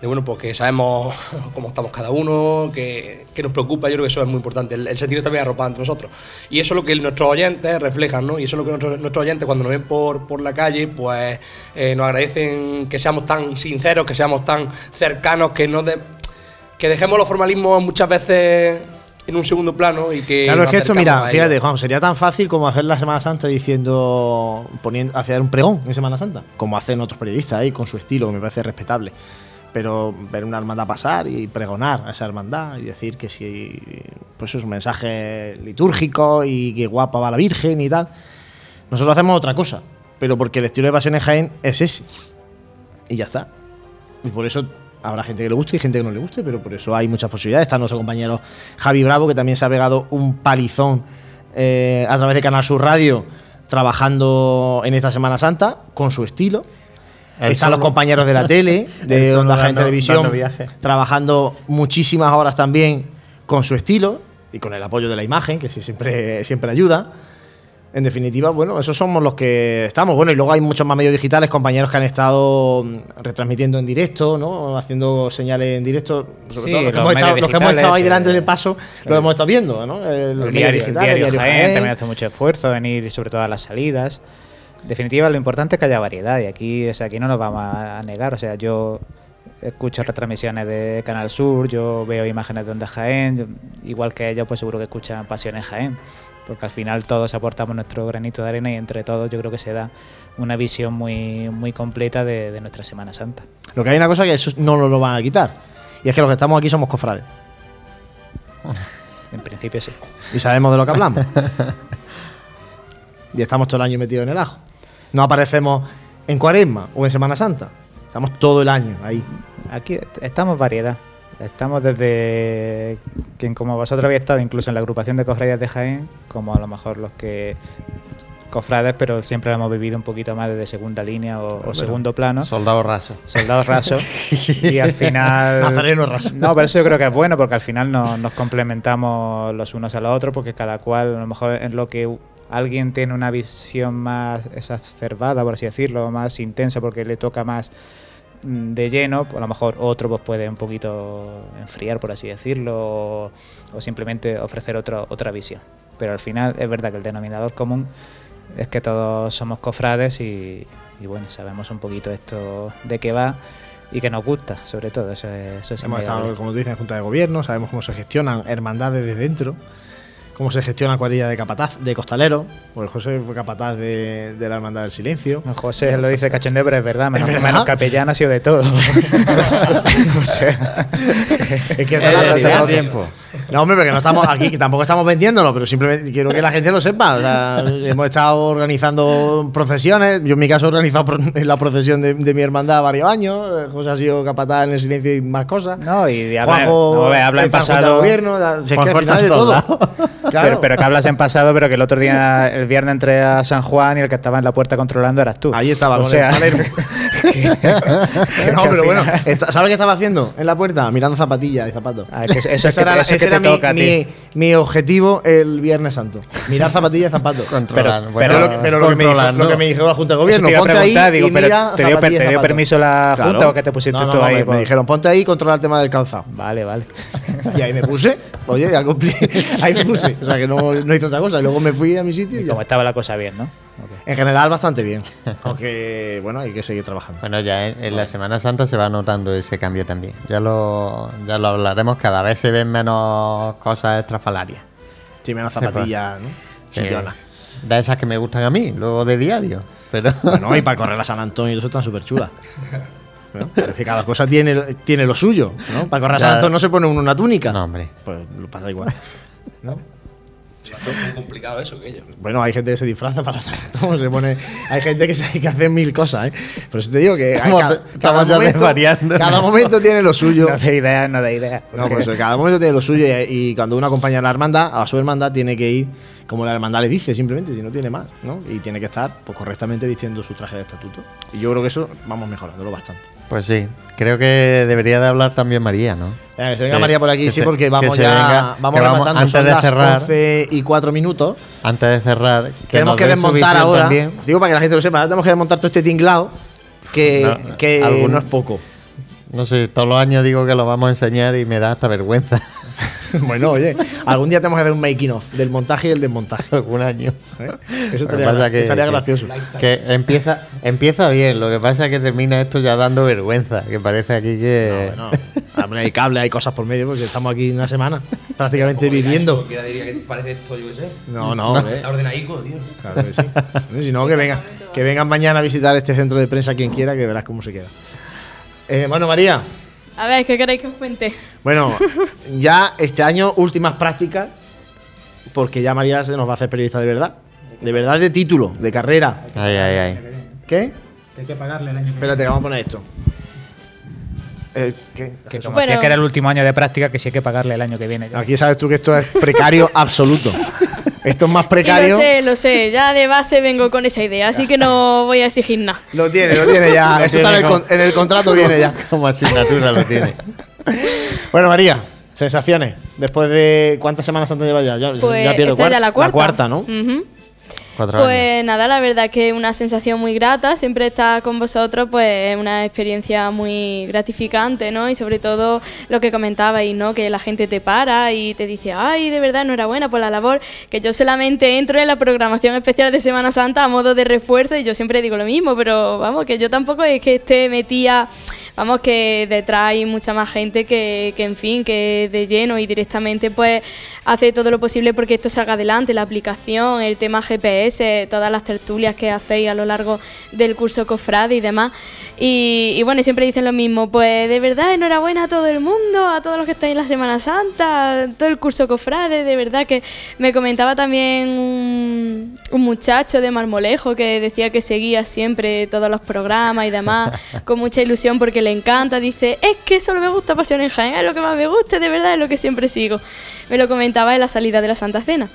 de, bueno, pues que sabemos cómo estamos cada uno, que, que nos preocupa, yo creo que eso es muy importante, el, el sentir también arropado entre nosotros. Y eso es lo que nuestros oyentes reflejan, ¿no? Y eso es lo que nuestros, nuestros oyentes cuando nos ven por, por la calle, pues eh, nos agradecen que seamos tan sinceros, que seamos tan cercanos, que no de- que dejemos los formalismos muchas veces en un segundo plano y que Claro, es que esto, mira, fíjate. Juan, sería tan fácil como hacer la Semana Santa diciendo, poniendo, hacer un pregón en Semana Santa, como hacen otros periodistas ahí con su estilo, que me parece respetable. Pero ver una hermandad pasar y pregonar a esa hermandad y decir que si pues es un mensaje litúrgico y que guapa va la Virgen y tal. Nosotros hacemos otra cosa, pero porque el estilo de Pasión en Jaén es ese. Y ya está. Y por eso habrá gente que le guste y gente que no le guste, pero por eso hay muchas posibilidades. Está nuestro compañero Javi Bravo, que también se ha pegado un palizón eh, a través de Canal Sur Radio, trabajando en esta Semana Santa con su estilo. Están los compañeros de la tele, de Onda dando- Televisión, dando viaje. trabajando muchísimas horas también con su estilo y con el apoyo de la imagen, que sí siempre, siempre ayuda. En definitiva, bueno, esos somos los que estamos. Bueno, y luego hay muchos más medios digitales, compañeros que han estado mm, retransmitiendo en directo, ¿no? Haciendo señales en directo. Sobre Sí, todo los, que los hemos estado, los que hemos estado ahí digitales, delante eh, de paso, lo hemos estado viendo, ¿no? El, El medio diario, el digital, el diario Jaén Jaén. también hace mucho esfuerzo en ir sobre todo a las salidas. Definitiva, lo importante es que haya variedad y aquí, o sea, aquí no nos vamos a negar. O sea, yo escucho retransmisiones de Canal Sur, yo veo imágenes de Onda Jaén, yo- igual que ellos, pues seguro que escuchan Pasiones Jaén. Porque al final todos aportamos nuestro granito de arena y entre todos yo creo que se da una visión muy, muy completa de, de nuestra Semana Santa. Lo que hay una cosa que eso no nos lo van a quitar. Y es que los que estamos aquí somos cofrades. En principio sí. Y sabemos de lo que hablamos. y estamos todo el año metidos en el ajo. No aparecemos en Cuaresma o en Semana Santa. Estamos todo el año ahí. Aquí est- estamos variedad. Estamos desde quien como vosotros habéis estado incluso en la agrupación de cofradías de Jaén, como a lo mejor los que cofrades, pero siempre lo hemos vivido un poquito más desde segunda línea o, segundo plano. Soldado raso. Soldados rasos. y al final. Nazareno raso. No, pero eso yo creo que es bueno porque al final nos, nos complementamos los unos a los otros, porque cada cual, a lo mejor en lo que alguien tiene una visión más exacerbada, por así decirlo, más intensa porque le toca más mm, de lleno, pues a lo mejor otro pues puede un poquito enfriar, por así decirlo, o, o simplemente ofrecer otro, otra visión. Pero al final es verdad que el denominador común es que todos somos cofrades y, y bueno, sabemos un poquito esto de qué va y que nos gusta, sobre todo, eso es, eso es Hemos estado, como tú dices, en Junta de Gobierno, sabemos cómo se gestionan hermandades desde dentro, cómo se gestiona cuadrilla de capataz, de costalero, porque José fue capataz de, de la Hermandad del Silencio. José lo dice cachondeo, pero es verdad, menos, ¿Es verdad? menos capellán ha sido de todo. o sea, Es que la da tiempo. No, hombre, porque no estamos aquí, que tampoco estamos vendiéndolo, pero simplemente quiero que la gente lo sepa. O sea, hemos estado organizando procesiones. Yo en mi caso he organizado la procesión de, de mi hermandad varios años. José ha sido capataz en el silencio y más cosas. No, y habla, Juanjo no, habla en pasado. gobierno, da- si es que al final de todo. Claro. Pero, pero que hablas en pasado, pero que el otro día, el viernes entré a San Juan y el que estaba en la puerta controlando eras tú. Ahí estaba, o con sea, el Palermo. que no, pero bueno, ¿sabes qué estaba haciendo en la puerta? Mirando zapatillas y zapatos. Ah, que eso- eso es Ese que- era, eso ese que te era mi- toca a ti. mi, mi objetivo el Viernes Santo. Mirar zapatillas y zapatos. Controlar, pero, bueno, pero lo que, pero lo que me dijo, controlando. lo que me dijo la Junta de Gobierno, te iba a ponte ahí preguntar, digo, y mira ¿te dio, te dio permiso la Claro. Junta o que te pusiste No, no, tú no, ahí? Me, por- me dijeron, ponte ahí y controla el tema del calzado. Vale, vale. Y ahí me puse, oye, ya cumplí. Ahí me puse. O sea que no, no hice otra cosa. Y luego me fui a mi sitio y Y ya. como estaba la cosa bien, ¿no? En general, bastante bien. Aunque, bueno, hay que seguir trabajando. Bueno, ya en, en la Semana Santa se va notando ese cambio también. Ya lo, ya lo hablaremos, cada vez se ven menos cosas estrafalarias. Sí, menos zapatillas, ¿no? Sí. De esas que me gustan a mí, luego de diario. Pero Bueno, y para correr a San Antonio, y eso están súper chulas. ¿No? Pero es que cada cosa tiene, tiene lo suyo, ¿no? Para correr a San. Antonio no se pone uno una túnica. No, hombre. Pues lo pasa igual. ¿no? Es muy complicado eso, que ellos. Bueno, hay gente que se disfraza para se pone, hay gente que, se, que hace mil cosas, ¿eh? Por eso te digo que hay momento, cada momento tiene lo suyo. No de idea, no de idea. No, por eso, cada momento tiene lo suyo y, y cuando uno acompaña a la hermandad, a su hermandad tiene que ir como la hermandad le dice, simplemente, si no tiene más, ¿no? Y tiene que estar pues, correctamente vistiendo su traje de estatuto. Y yo creo que eso vamos mejorándolo bastante. Pues sí, creo que debería de hablar también María, ¿no? Eh, que se venga María por aquí, sí, se- porque que vamos ya venga, vamos antes Son de las cerrar, 11 y 4 minutos. antes de cerrar, tenemos que desmontar ahora. también. Digo para que la gente lo sepa, tenemos que desmontar todo este tinglado que, No, que no es poco. No sé, todos los años digo que lo vamos a enseñar y me da hasta vergüenza. bueno, oye, algún día tenemos que hacer un making of del montaje y el desmontaje. Algún año. ¿eh? Eso estaría, pasa que- estaría que- gracioso. Que empieza, empieza bien, lo que pasa es que termina esto ya dando vergüenza, que parece aquí que... No, hombre, hay cable, hay cosas por medio, pues estamos aquí una semana prácticamente viviendo. Cualquiera diría que parece esto, yo qué sé. No, no, hombre. Está ordenadico, tío. Claro que sí. Si no, que vengan, que vengan mañana a visitar este centro de prensa quien quiera, que verás cómo se queda. Eh, bueno, María, A ver, ¿qué queréis que os cuente? bueno, ya este año últimas prácticas, porque ya María se nos va a hacer periodista de verdad. De verdad de título, de carrera. Ay, ay, ay. ¿Qué? Hay que pagarle el año Espérate, que vamos a poner esto. Eh, ¿qué? Que como Bueno. decía que era el último año de práctica, que sí hay que pagarle el año que viene. ya. Aquí sabes tú que esto es precario absoluto. Esto es más Y precario. lo sé, lo sé. Ya de base vengo con esa idea, así que no voy a exigir nada. Lo tiene, lo tiene ya. Lo Eso está en el, con- en el contrato, viene ya. Como asignatura lo tiene. Bueno, María, sensaciones. Después de. ¿Cuántas semanas Santa lleva ya? Yo Pues ya pierdo esta es ya cuar- la cuarta. cuarta, ¿no? Ujú. Cuatro años. Pues nada, la verdad que es una sensación muy grata, siempre estar con vosotros, pues es una experiencia muy gratificante, ¿no? Y sobre todo lo que comentabais, ¿no? Que la gente te para y te dice, ay, de verdad, enhorabuena por la labor, que yo solamente entro en la programación especial de Semana Santa a modo de refuerzo y yo siempre digo lo mismo, pero vamos, que yo tampoco es que esté metida, vamos, que detrás hay mucha más gente que, que en fin, que de lleno y directamente pues hace todo lo posible porque esto salga adelante, la aplicación, el tema GPS, todas las tertulias que hacéis a lo largo del curso Cofrade y demás. Y, bueno, siempre dicen lo mismo, pues de verdad, enhorabuena a todo el mundo, a todos los que estáis en la Semana Santa, todo el curso Cofrade, de verdad que me comentaba también un, un muchacho de Marmolejo que decía que seguía siempre todos los programas y demás, con mucha ilusión porque le encanta, dice, es que solo me gusta Pasión en Jaén, es lo que más me gusta, de verdad es lo que siempre sigo. Me lo comentaba en la salida de la Santa Cena.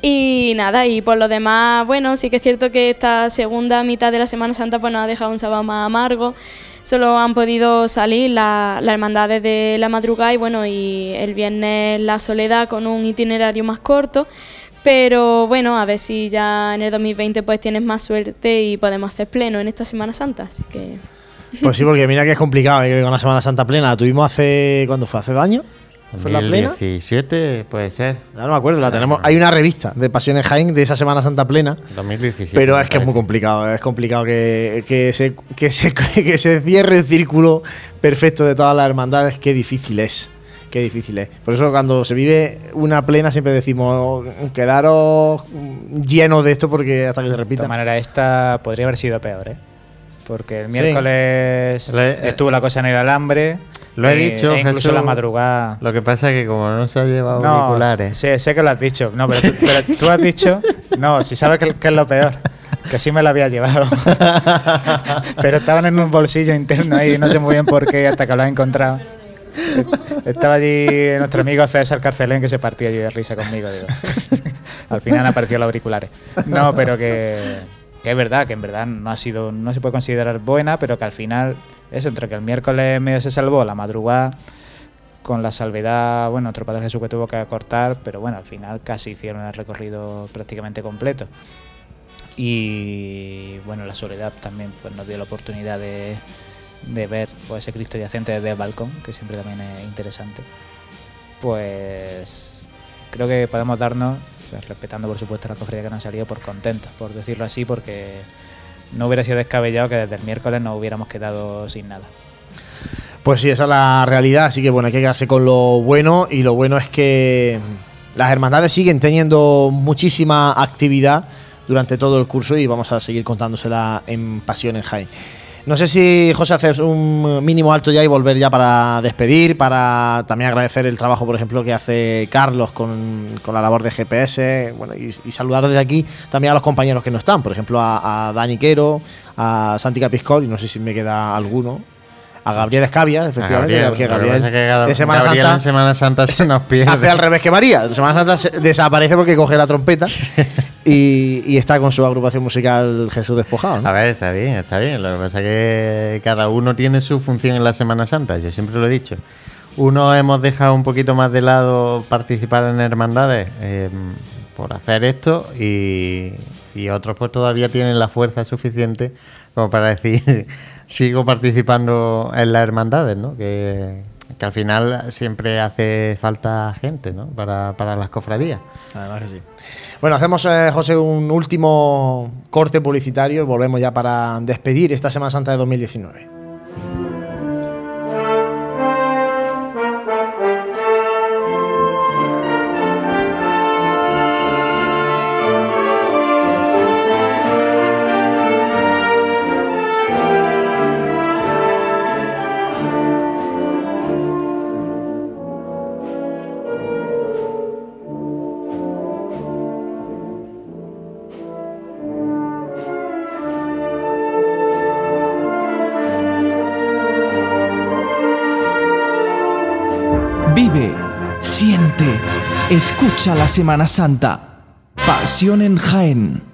Y nada, y por lo demás, bueno, sí que es cierto que esta segunda mitad de la Semana Santa pues nos ha dejado un sábado más amargo. Solo han podido salir la- las hermandades de la madrugada y bueno, y el viernes la soledad con un itinerario más corto. Pero bueno, a ver si ya en el 2020 pues tienes más suerte y podemos hacer pleno en esta Semana Santa. Así que Pues sí, porque mira que es complicado eh, que con la Semana Santa plena. La tuvimos hace. ¿Cuándo fue? ¿Hace dos años? ¿Fue la plena? 2017 puede ser. Ya no me acuerdo, la tenemos. Hay una revista de Pasiones Jaén de esa Semana Santa plena. 2017. Pero es que es muy complicado, es complicado que, que, se, que, se, que se cierre el círculo perfecto de todas las hermandades. Qué difícil es, qué difícil es. Por eso cuando se vive una plena siempre decimos, quedaros llenos de esto porque hasta que se De repita. todas maneras, esta podría haber sido peor, ¿eh? Porque el miércoles he- estuvo la cosa en el alambre. Lo he eh, dicho, e incluso Jesús. la madrugada. Lo que pasa es que como no se ha llevado No, auriculares. sé, sé que lo has dicho. No, pero tú, pero tú has dicho. No, si sabes que, que es lo peor. Que sí me lo había llevado. pero estaban en un bolsillo interno ahí, no sé muy bien por qué, hasta que lo he encontrado. Estaba allí nuestro amigo César Carcelén que se partía allí de risa conmigo. Digo. Al final han aparecido los auriculares. No, pero que, que es verdad, que en verdad no ha sido, no se puede considerar buena, pero que al final, eso, entre que el miércoles medio se salvó, la madrugada con la salvedad, bueno, otro Padre Jesús que tuvo que cortar, pero bueno, al final casi hicieron el recorrido prácticamente completo. Y bueno, la soledad también pues, nos dio la oportunidad de, de ver pues, ese Cristo yacente desde el balcón, que siempre también es interesante. Pues creo que podemos darnos, respetando por supuesto la cofradía que nos ha salido, por contentos, por decirlo así, porque no hubiera sido descabellado que desde el miércoles nos hubiéramos quedado sin nada. Pues sí, esa es la realidad, así que bueno, hay que quedarse con lo bueno y lo bueno es que las hermandades siguen teniendo muchísima actividad durante todo el curso y vamos a seguir contándosela en Pasión en Jaén. No sé si, José, haces un mínimo alto ya y volver ya para despedir, para también agradecer el trabajo, por ejemplo, que hace Carlos con, con la labor de GPS, bueno, y, saludar desde aquí también a los compañeros que no están, por ejemplo, a, a Dani Quero, a Santi Capiscol, y no sé si me queda alguno, a Gabriel Escabia, efectivamente, Gabriel, que Gabriel en Semana Gabriel Santa en Semana Santa se nos pierde. hace al revés que María. En Semana Santa se- desaparece porque coge la trompeta y, y está con su agrupación musical Jesús Despojado. ¿no? A ver, está bien, está bien. Lo que pasa es que cada uno tiene su función en la Semana Santa. Yo siempre lo he dicho. Uno hemos dejado un poquito más de lado participar en hermandades eh, por hacer esto y, y otros pues todavía tienen la fuerza suficiente como para decir sigo participando en las hermandades, ¿no? Que, al final siempre hace falta gente, ¿no? Para, para las cofradías. Además que sí. Bueno, hacemos, eh, José, un último corte publicitario y volvemos ya para despedir esta Semana Santa de 2019. Escucha la Semana Santa. Pasión en Jaén.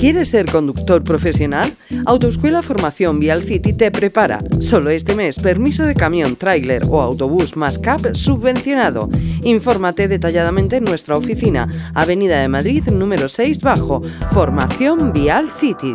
¿Quieres ser conductor profesional? Autoescuela Formación Vial City te prepara. Solo este mes, permiso de camión, tráiler o autobús más CAP subvencionado. Infórmate detalladamente en nuestra oficina, Avenida de Madrid, número 6 bajo. Formación Vial City.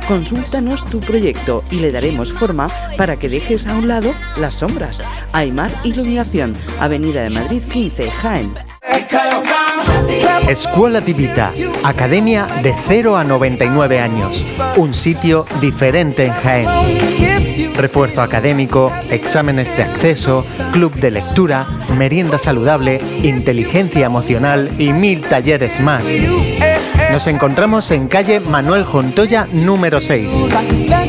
Consúltanos tu proyecto y le daremos forma para que dejes a un lado las sombras. Aymar Iluminación, Avenida de Madrid 15, Jaén. Escuela Tibita, Academia de 0 a 99 años. Un sitio diferente en Jaén. Refuerzo académico, exámenes de acceso, club de lectura, merienda saludable, inteligencia emocional y mil talleres más. Nos encontramos en calle Manuel Jontoya número 6.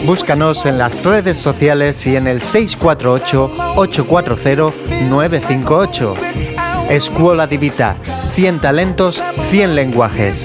Búscanos en las redes sociales y en el 648-840-958. Escuela Divita, 100 talentos, 100 lenguajes.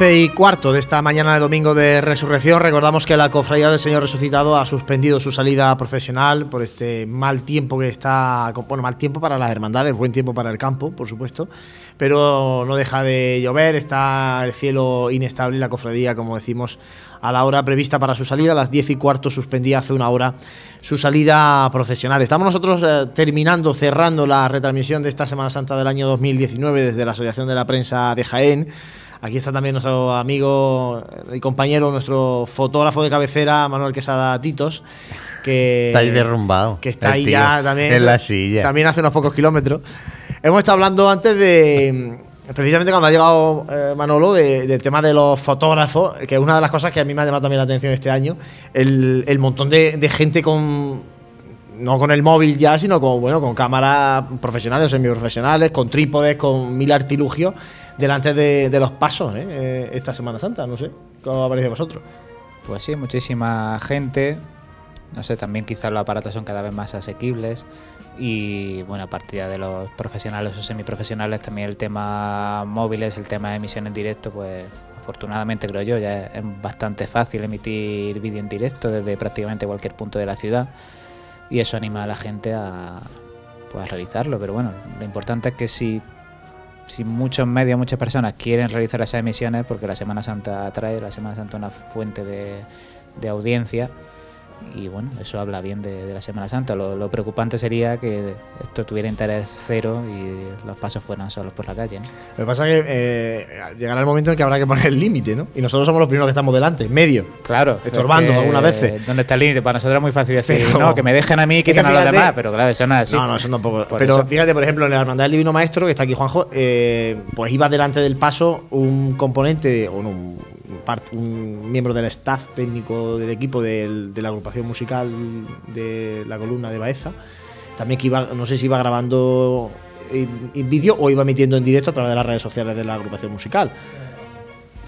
Y cuarto de esta mañana de domingo de resurrección. Recordamos que la Cofradía del Señor Resucitado ha suspendido su salida profesional por este mal tiempo que está. Bueno, mal tiempo para las hermandades, buen tiempo para el campo, por supuesto. Pero no deja de llover, está el cielo inestable y la cofradía, como decimos, a la hora prevista para su salida, a las diez y cuarto suspendía hace una hora su salida profesional. Estamos nosotros eh, terminando, cerrando la retransmisión de esta Semana Santa del año 2019 desde la Asociación de la Prensa de Jaén. Aquí está también nuestro amigo y compañero, nuestro fotógrafo de cabecera, Manuel Quesada Titos, que está ahí derrumbado. Que está ahí tío, ya también. En la silla. También hace unos pocos kilómetros. Hemos estado hablando antes de. Precisamente cuando ha llegado eh, Manolo, de- del tema de los fotógrafos, que es una de las cosas que a mí me ha llamado también la atención este año, el, el montón de, de gente con, no con el móvil ya, sino con, bueno, con cámaras profesionales o semiprofesionales, con trípodes, con mil artilugios, delante de, los pasos, ¿eh? Eh, esta Semana Santa, no sé, ¿cómo os parece a vosotros? Pues sí, muchísima gente. No sé, también quizás los aparatos son cada vez más asequibles. Y bueno, aparte ya de los profesionales o semiprofesionales, también el tema móviles, el tema de emisión en directo, pues afortunadamente creo yo, ya es bastante fácil emitir vídeo en directo desde prácticamente cualquier punto de la ciudad. Y eso anima a la gente a, pues, a realizarlo. Pero bueno, lo importante es que si si muchos medios, muchas personas quieren realizar esas emisiones, porque la Semana Santa trae, la Semana Santa es una fuente de, de audiencia, y bueno, eso habla bien de, de la Semana Santa. Lo, lo preocupante sería que esto tuviera interés cero y los pasos fueran solos por la calle. ¿no? Lo que pasa es que eh, llegará el momento en que habrá que poner el límite, ¿no? Y nosotros somos los primeros que estamos delante, medio. Claro. Estorbando es que, algunas veces. ¿Dónde está el límite? Para nosotros es muy fácil decir, Pero- no, que me dejen a mí y quiten a los demás, pero claro, eso no es así. No, no, eso tampoco. Por Pero eso- fíjate, por ejemplo, en la Hermandad del Divino Maestro, que está aquí Juanjo, eh, pues iba delante del paso un componente, o no, un, part- un miembro del staff técnico del equipo de la agrupación musical de la columna de Baeza. También que iba, no sé si iba grabando en, en vídeo o iba emitiendo en directo a través de las redes sociales de la agrupación musical.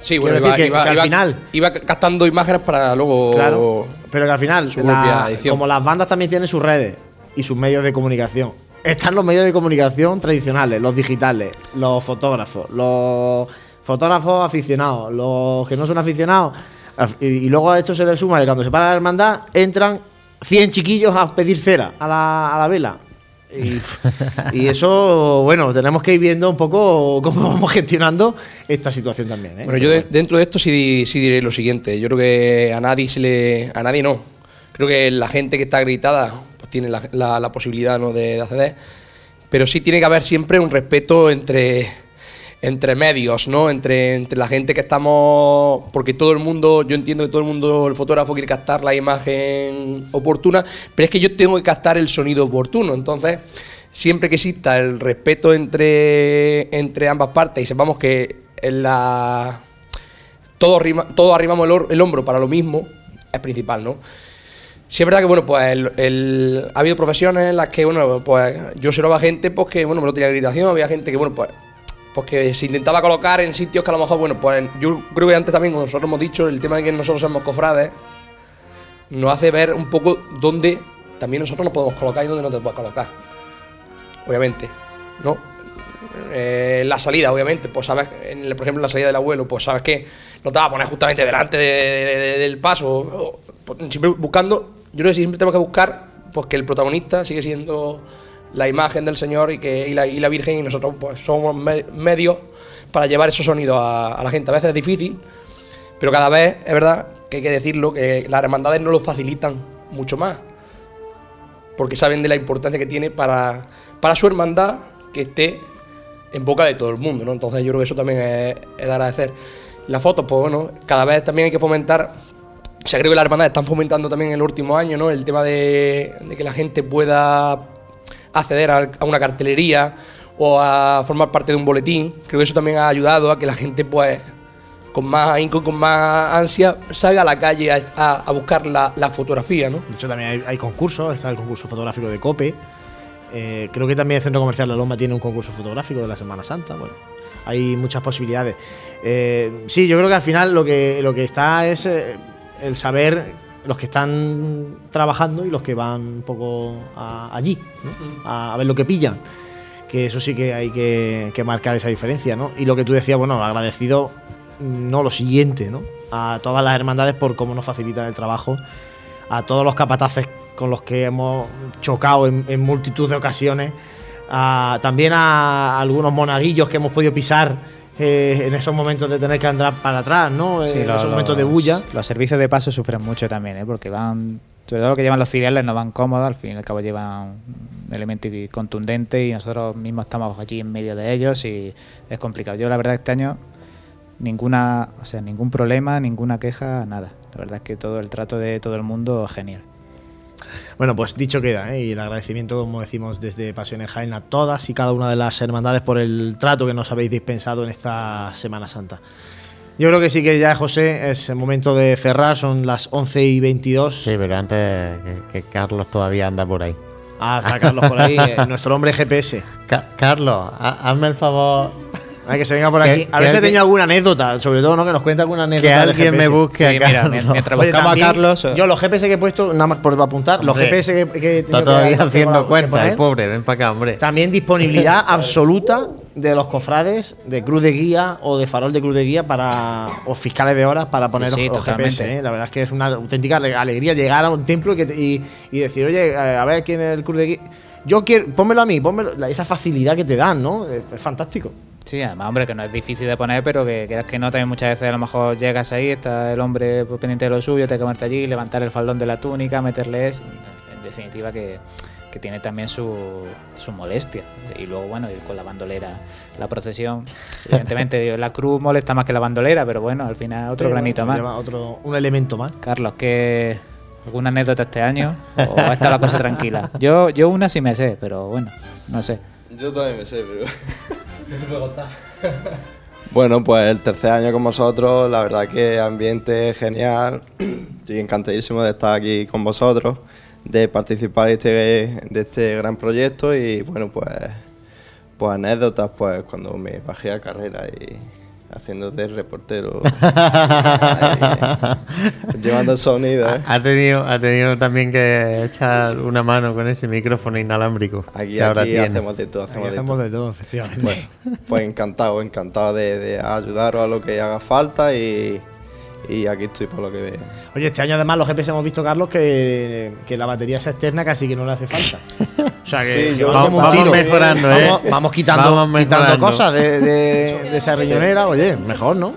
Sí, bueno, iba, decir que- iba- que al iba- final- iba captando imágenes para luego. Claro, pero que al final, la- como las bandas también tienen sus redes y sus medios de comunicación, están los medios de comunicación tradicionales, los digitales, los fotógrafos, los fotógrafos aficionados, los que no son aficionados. Y, y luego a esto se le suma que cuando se para la hermandad entran 100 chiquillos a pedir cera a la, a la vela. Y, y eso, bueno, tenemos que ir viendo un poco cómo vamos gestionando esta situación también. ¿eh? Bueno, yo de- dentro de esto sí, sí diré lo siguiente. Yo creo que a nadie se le. A nadie no. Creo que la gente que está acreditada pues tiene la, la- la posibilidad ¿no? de, de acceder. Pero sí tiene que haber siempre un respeto entre, entre medios, ¿no? Entre, entre la gente que estamos. Porque todo el mundo, yo entiendo que todo el mundo, el fotógrafo quiere captar la imagen oportuna, pero es que yo tengo que captar el sonido oportuno. Entonces, siempre que exista el respeto entre, entre ambas partes y sepamos que en la todos, rima- todos arrimamos el, hor- el hombro para lo mismo, es principal, ¿no? Sí es verdad que, bueno, pues el- ha habido profesiones en las que, bueno, pues yo observaba gente pues que, bueno, no tenía acreditación, había gente que, bueno, pues, pues que se intentaba colocar en sitios que a lo mejor, bueno, pues yo creo que antes también, como nosotros hemos dicho, el tema de que nosotros somos cofrades, nos hace ver un poco dónde también nosotros nos podemos colocar y dónde no te puedes colocar. Obviamente, ¿no? Eh, la salida, obviamente, pues sabes, en por ejemplo, la salida del abuelo, pues sabes que no te vas a poner justamente delante de- de- de- del paso. pues, siempre buscando, yo creo que siempre tenemos que buscar pues que el protagonista sigue siendo la imagen del Señor y que y la, y la Virgen y nosotros pues somos me- medios para llevar esos sonidos a, la gente. A veces es difícil, pero cada vez es verdad que hay que decirlo, que las hermandades no lo facilitan mucho más. Porque saben de la importancia que tiene para, para su hermandad que esté en boca de todo el mundo, ¿no? Entonces yo creo que eso también es, de agradecer. Las fotos, pues bueno, cada vez también hay que fomentar. O sea, creo que las hermandades están fomentando también en el último año, ¿no? El tema de que la gente pueda acceder a, una cartelería o a formar parte de un boletín. Creo que eso también ha ayudado a que la gente, pues, con más ahínco con más ansia, salga a la calle a, buscar la, la fotografía, ¿no? De hecho, también hay, hay concursos, está el concurso fotográfico de COPE. Eh, creo que también el Centro Comercial La Loma tiene un concurso fotográfico de la Semana Santa. Bueno, hay muchas posibilidades. Eh, sí, yo creo que al final lo que, lo que está es eh, el saber los que están trabajando y los que van un poco a- allí, ¿no? a, a ver lo que pillan. Que eso sí que hay que, que marcar esa diferencia, ¿no? Y lo que tú decías, bueno, agradecido, no lo siguiente, ¿no? A todas las hermandades por cómo nos facilitan el trabajo a todos los capataces con los que hemos chocado en, en multitud de ocasiones, a- también a algunos monaguillos que hemos podido pisar eh, en esos momentos de tener que andar para atrás, ¿no? Sí, en los- esos momentos de bulla. Los servicios de paso sufren mucho también, ¿eh? porque van, sobre todo lo que llevan los ciriales no van cómodos, al fin y al cabo llevan un elemento contundente y nosotros mismos estamos allí en medio de ellos y es complicado. Yo la verdad este año ninguna, o sea, ningún problema, ninguna queja, nada. La verdad es que todo el trato de todo el mundo genial. Bueno, pues dicho queda, ¿eh? y el agradecimiento, como decimos desde Pasión en Jaén, a todas y cada una de las hermandades por el trato que nos habéis dispensado en esta Semana Santa. Yo creo que sí que ya, José, es el momento de cerrar, son las 11 y 22. Sí, pero antes que, que Carlos todavía anda por ahí. Ah, está Carlos por ahí, eh, nuestro hombre GPS. Ca- Carlos, ha- hazme el favor. Hay que se venga por aquí. A ver si ha tenido alguna anécdota, sobre todo, ¿no? Que nos cuente alguna anécdota. Que alguien me busque a Sí, mira, mientras Oye, buscamos a Carlos. Yo los GPS que he puesto, nada más por apuntar, los GPS que, que he Está tenido todavía que- haciendo cuenta, el pobre, ven para acá, hombre. También disponibilidad absoluta de los cofrades de cruz de guía o de farol de cruz de guía para o fiscales de horas para poner sí, los. GPS. ¿eh? La verdad es que es una auténtica ale- alegría llegar a un templo y, que te- y- y decir, oye, eh, a ver quién es el cruz de guía. Yo quiero, pónmelo a mí, pónmelo, esa facilidad que te dan, ¿no? Es, es fantástico. Sí, además, hombre, que no es difícil de poner, pero que quieras que no, también muchas veces a lo mejor llegas ahí, está el hombre pues, pendiente de lo suyo, te que ponerte allí, levantar el faldón de la túnica, meterle es, en definitiva que, que tiene también su, su molestia. Y luego, bueno, ir con la bandolera, la procesión. Evidentemente, la cruz molesta más que la bandolera, pero bueno, al final otro Sí, granito bueno, más. otro, un elemento más. Carlos, ¿qué, ¿alguna anécdota este año? ¿O está la cosa tranquila? Yo, yo una sí me sé, pero bueno, no sé. Yo también me sé, pero. Bueno, pues el tercer año con vosotros, la verdad que ambiente genial. Estoy encantadísimo de estar aquí con vosotros, de participar de este, de este gran proyecto y bueno, pues, pues anécdotas, pues cuando me bajé a carrera y haciendo de reportero, ahí, llevando sonido. ¿eh? Ha tenido, ha tenido también que echar una mano con ese micrófono inalámbrico. Aquí, que ahora aquí tiene. hacemos de todo, hacemos, Aquí de, hacemos todo. de todo, efectivamente. Pues, pues encantado, encantado de, de ayudaros a lo que haga falta y, y aquí estoy por lo que veo. Oye, este año además los GPS hemos visto, Carlos, que, que la batería esa externa casi que no le hace falta. O sea que, Sí, que yo- va Vamos, como un vamos tiro. mejorando, ¿eh? Vamos, vamos quitando, Vamos quitando cosas de, de- de esa riñonera. Oye, mejor, ¿no?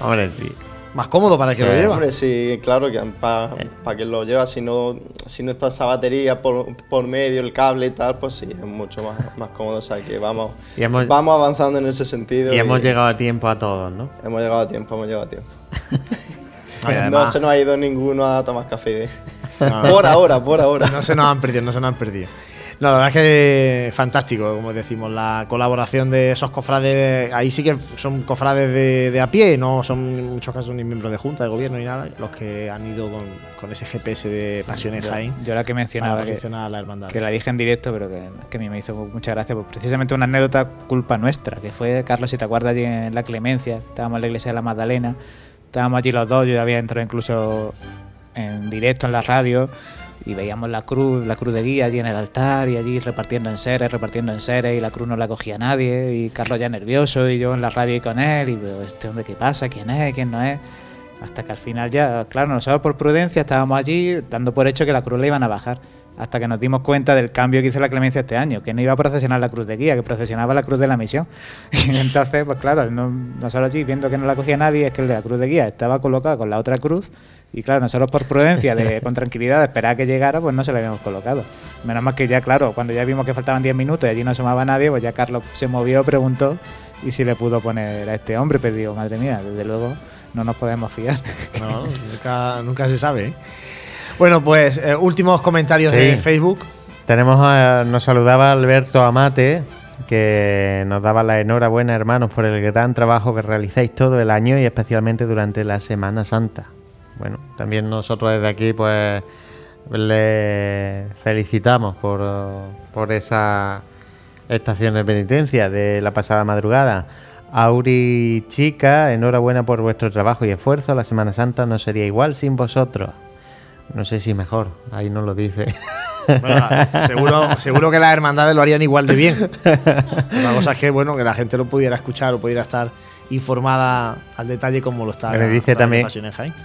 Hombre, sí. Más cómodo para el que Sí. lo lleva. Hombre, sí, claro, que para quien lo lleva, si no, si no está esa batería por, por medio, el cable y tal, pues sí, es mucho más, más cómodo. O sea que vamos, Y hemos- vamos avanzando en ese sentido. Y hemos llegado a tiempo a todos, ¿no? Hemos llegado a tiempo, hemos llegado a tiempo. No se nos ha ido ninguno a tomar café. No. por ahora, por ahora. No se nos han perdido, no se nos han perdido. No, la verdad es que fantástico, como decimos, la colaboración de esos cofrades. Ahí sí que son cofrades de, de a pie, no son en muchos casos ni miembros de junta, de gobierno ni nada, los que han ido con, con ese GPS de Pasiones Yo, Jaén. yo la que mencionaba que, a la hermandad. que la dije en directo, pero que, que a mí me hizo mucha gracia, pues precisamente una anécdota culpa nuestra, que fue, Carlos, si te acuerdas, allí en la Clemencia, estábamos en la iglesia de la Magdalena, estábamos allí los dos, yo había entrado incluso en directo en la radio y veíamos la cruz, la cruz de guía allí en el altar y allí repartiendo en seres, repartiendo en seres y la cruz no la cogía nadie y Carlos ya nervioso y yo en la radio y con él y veo, este hombre qué pasa, quién es, quién no es. Hasta que al final ya, claro, nosotros por prudencia estábamos allí dando por hecho que la cruz le iban a bajar. Hasta que nos dimos cuenta del cambio que hizo la clemencia este año, que no iba a procesionar la cruz de guía, que procesionaba la cruz de la misión. Y entonces, pues claro, no- nosotros allí viendo que no la cogía nadie, es que el de la cruz de guía estaba colocado con la otra cruz. Y claro, nosotros por prudencia, de, con tranquilidad, de esperar a que llegara, pues no se la habíamos colocado. Menos mal que ya, claro, cuando ya vimos que faltaban 10 minutos y allí no asomaba nadie, pues ya Carlos se movió, preguntó y si le pudo poner a este hombre, pero digo, madre mía, desde luego no nos podemos fiar. No, nunca, nunca se sabe. ¿eh? Bueno, pues eh, últimos comentarios de. Facebook. Tenemos a- nos saludaba Alberto Amate, que nos daba la enhorabuena, hermanos, por el gran trabajo que realizáis todo el año y especialmente durante la Semana Santa. Bueno, también nosotros desde aquí, pues, le felicitamos por, por esa estación de penitencia de la pasada madrugada. Auri Chica, enhorabuena por vuestro trabajo y esfuerzo. La Semana Santa no sería igual sin vosotros. No sé si mejor, ahí no lo dice. Bueno, seguro, seguro que las hermandades lo harían igual de bien. La cosa es que, bueno, que la gente lo pudiera escuchar o pudiera estar informada al detalle como lo está. Pero dice también,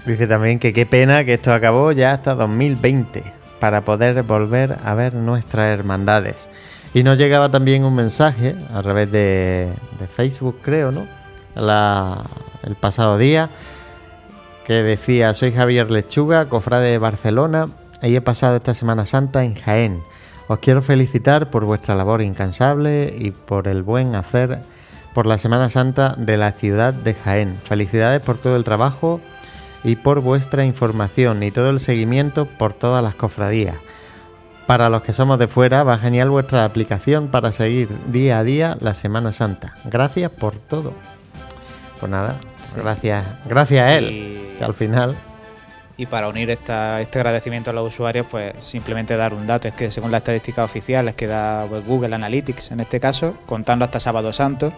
dice también que qué pena que esto acabó ya hasta 2020 para poder volver a ver nuestras hermandades. Y nos llegaba también un mensaje a través de, Facebook, creo, ¿no? La- el pasado día, que decía, soy Javier Lechuga, cofrade de Barcelona, y he pasado esta Semana Santa en Jaén. Os quiero felicitar por vuestra labor incansable y por el buen hacer por la Semana Santa de la ciudad de Jaén. Felicidades por todo el trabajo y por vuestra información y todo el seguimiento por todas las cofradías. Para los que somos de fuera, va genial vuestra aplicación para seguir día a día la Semana Santa. Gracias por todo. Pues nada, gracias, gracias a él, que al final Y para unir esta- este agradecimiento a los usuarios, pues simplemente dar un dato, es que según las estadísticas oficiales que da pues, Google Analytics en este caso, contando hasta Sábado Santo,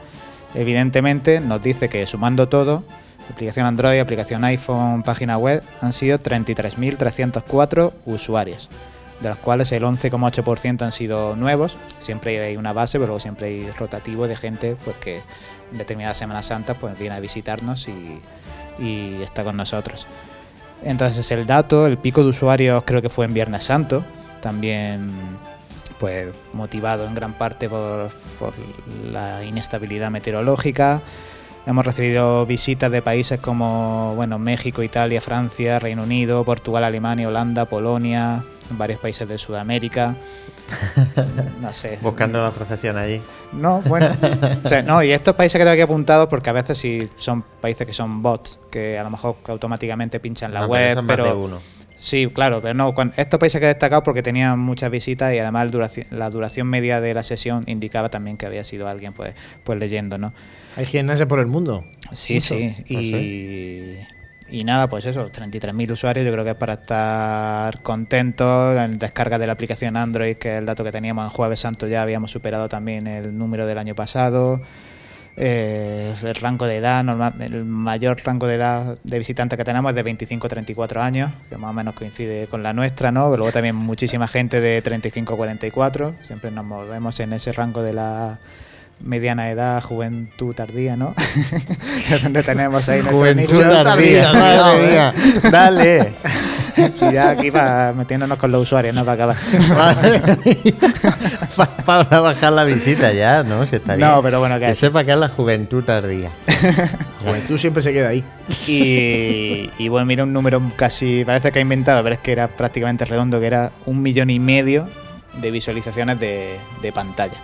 evidentemente nos dice que sumando todo, aplicación Android, aplicación iPhone, página web, han sido 33.304 usuarios, de los cuales el 11,8% han sido nuevos, siempre hay una base, pero luego siempre hay rotativo de gente pues que en determinadas Semanas Santas pues viene a visitarnos y, y está con nosotros. Entonces el dato, el pico de usuarios creo que fue en Viernes Santo, también pues motivado en gran parte por, por la inestabilidad meteorológica. Hemos recibido visitas de países como bueno, México, Italia, Francia, Reino Unido, Portugal, Alemania, Holanda, Polonia, varios países de Sudamérica. No sé. buscando la procesión allí. No, bueno. O sea, no, y estos países que tengo aquí apuntados, porque a veces sí son países que son bots, que a lo mejor automáticamente pinchan la No, pero web, más pero. Sí, claro, pero no. cuan- estos países que he destacado porque tenían muchas visitas y además la duración media de la sesión indicaba también que había sido alguien pues, pues leyendo, ¿no? Hay gimnasios por el mundo. Sí, Mucho. sí. Y, y nada, pues eso, los 33.000 usuarios, yo creo que es para estar contentos. En descarga de la aplicación Android, que es el dato que teníamos en Jueves Santo, ya habíamos superado también el número del año pasado. Eh, el rango de edad, normal, el mayor rango de edad de visitantes que tenemos es de 25 a 34 años, que más o menos coincide con la nuestra, ¿no? Luego también muchísima gente de 35 a 44, siempre nos movemos en ese rango de la mediana edad, juventud tardía, ¿no? es donde tenemos ahí nuestro Juventud nicho. tardía, madre ¿eh? mía. Dale. Sí, ya aquí va metiéndonos con los usuarios, ¿no? Para acabar. Para bajar la visita ya, ¿no? Se está No, bien. pero bueno, que- que sepa que es la juventud tardía. Juventud siempre se queda ahí. Y, y bueno, mira un número casi, parece que ha inventado, pero es que era prácticamente redondo, que era un millón y medio de visualizaciones de, de pantalla,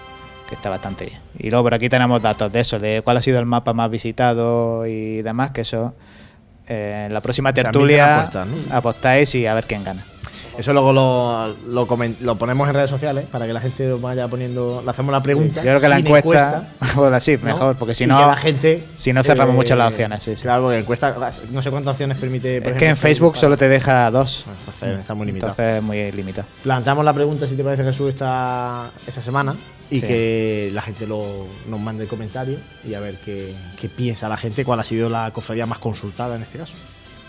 que está bastante bien. Y luego por aquí tenemos datos de eso, de cuál ha sido el mapa más visitado y demás, que eso eh, en la próxima tertulia apuestas, ¿no? apostáis y a ver quién gana. Eso luego lo, lo, lo ponemos en redes sociales para que la gente vaya poniendo. Le hacemos la pregunta. Yo creo que la sin encuesta, bueno, sí, ¿no? mejor, porque si Y no, que la gente. si no cerramos eh, mucho las opciones. Sí, sí. Claro, porque encuesta. No sé cuántas opciones permite. por Es ejemplo, que en Facebook solo te deja dos. Entonces está muy limitado. Entonces es muy limitado. Planteamos la pregunta, si te parece, Jesús, esta, esta semana. Y Sí. que la gente lo, nos mande comentarios y a ver qué, qué piensa la gente, cuál ha sido la cofradía más consultada en este caso.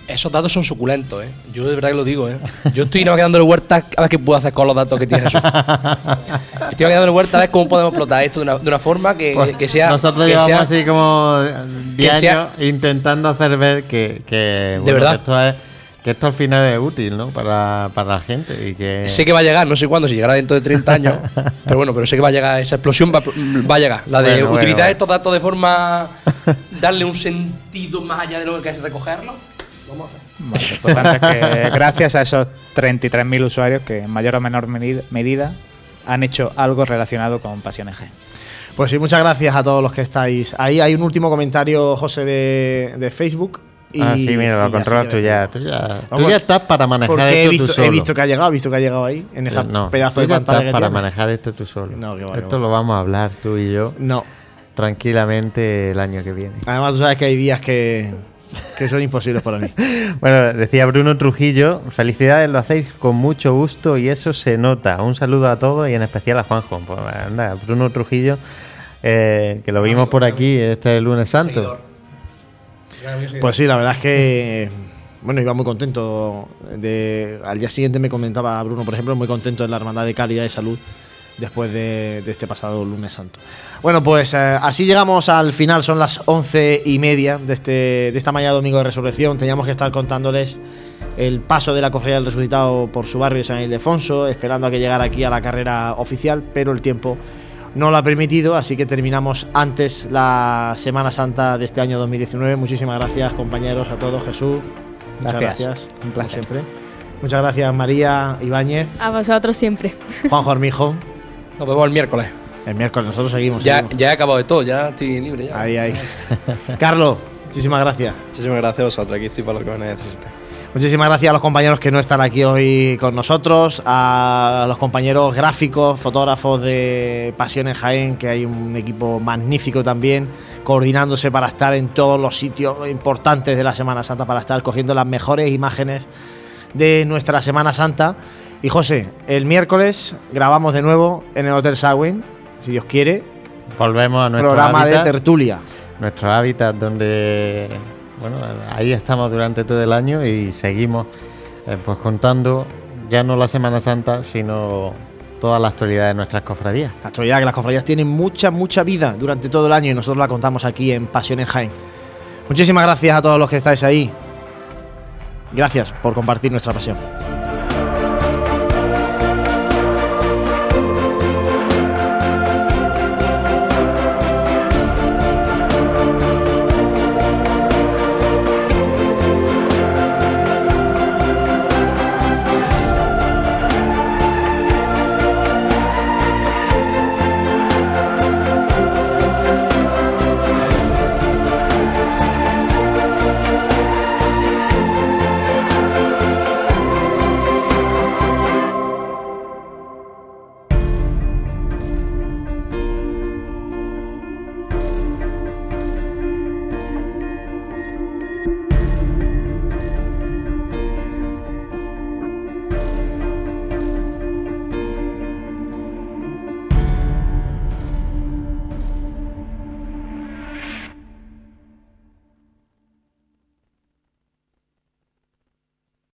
Esos datos son suculentos, ¿eh? Yo de verdad que lo digo, ¿eh? Yo estoy nada más que dándole vueltas a ver qué puedo hacer con los datos que tiene eso. estoy dándole vueltas a ver cómo podemos explotar esto de una, de una forma que, Pues que sea. Nosotros que llevamos sea- así como 10 que sea- años intentando hacer ver que, que, bueno, verdad? que esto es que esto al final es útil, ¿no? Para, para la gente y que Sé que va a llegar, no sé cuándo, si llegará dentro de 30 años. pero bueno, pero sé que va a llegar, esa explosión va, va a llegar. La de Bueno, utilizar bueno. estos datos de forma. darle un sentido más allá de lo que es recogerlo. Vamos a hacer. Bueno, lo importante es que gracias a esos 33.000 usuarios que en mayor o menor medida, medida han hecho algo relacionado con Pasiones G. Pues sí, muchas gracias a todos los que estáis ahí. Hay un último comentario, José, de, de Facebook. Y, ah, sí, mira, lo controlas tú ya. Tú ya, tú estás para manejar Porque esto he tú visto, solo. he visto que ha llegado, he visto que ha llegado ahí, en ese Eh, no, pedazo tú de ya pantalla estás que para manejar esto tú solo. No, que va, que esto va. lo vamos a hablar tú y yo. No. Tranquilamente el año que viene. Además, tú sabes que hay días que, que son imposibles para mí. Bueno, decía Bruno Trujillo, felicidades, lo hacéis con mucho gusto y eso se nota. Un saludo a todos y en especial a Juanjo. Pues anda, Bruno Trujillo, eh, que lo vimos por aquí este lunes santo. Pues sí, la verdad es que bueno, iba muy contento. Al día siguiente me comentaba Bruno, por ejemplo, muy contento en la Hermandad de Calidad de Salud después de, de este pasado lunes santo. Bueno, pues eh, así llegamos al final, son las once y media de, este, de esta mañana domingo de resurrección. Teníamos que estar contándoles el paso de la cofradía del resucitado por su barrio de San Ildefonso, esperando a que llegara aquí a la carrera oficial, pero el tiempo no lo ha permitido, así que terminamos antes la Semana Santa de este año 2019. Muchísimas gracias, compañeros, a todos. Jesús, muchas Gracias. gracias. Un como placer. siempre. Muchas gracias, María Ibáñez, A vosotros siempre. Juanjo Armijo. Nos vemos el miércoles. El miércoles nosotros seguimos. Ya, seguimos. ya he acabado de todo, ya estoy libre ya. Ahí, ahí. Carlos, muchísimas gracias. Muchísimas gracias a vosotros, aquí estoy para lo que me necesitéis. Muchísimas gracias a los compañeros que no están aquí hoy con nosotros, a los compañeros gráficos, fotógrafos de Pasión en Jaén, que hay un equipo magnífico también, coordinándose para estar en todos los sitios importantes de la Semana Santa, para estar cogiendo las mejores imágenes de nuestra Semana Santa. Y José, el miércoles grabamos de nuevo en el Hotel Sagüen, si Dios quiere, Volvemos a nuestro programa de hábitat, tertulia. nuestro hábitat donde, bueno, ahí estamos durante todo el año y seguimos eh, pues contando ya no la Semana Santa, sino toda la actualidad de nuestras cofradías. La actualidad que las cofradías tienen mucha, mucha vida durante todo el año y nosotros la contamos aquí en Pasión en Jaén. Muchísimas gracias a todos los que estáis ahí. Gracias por compartir nuestra pasión.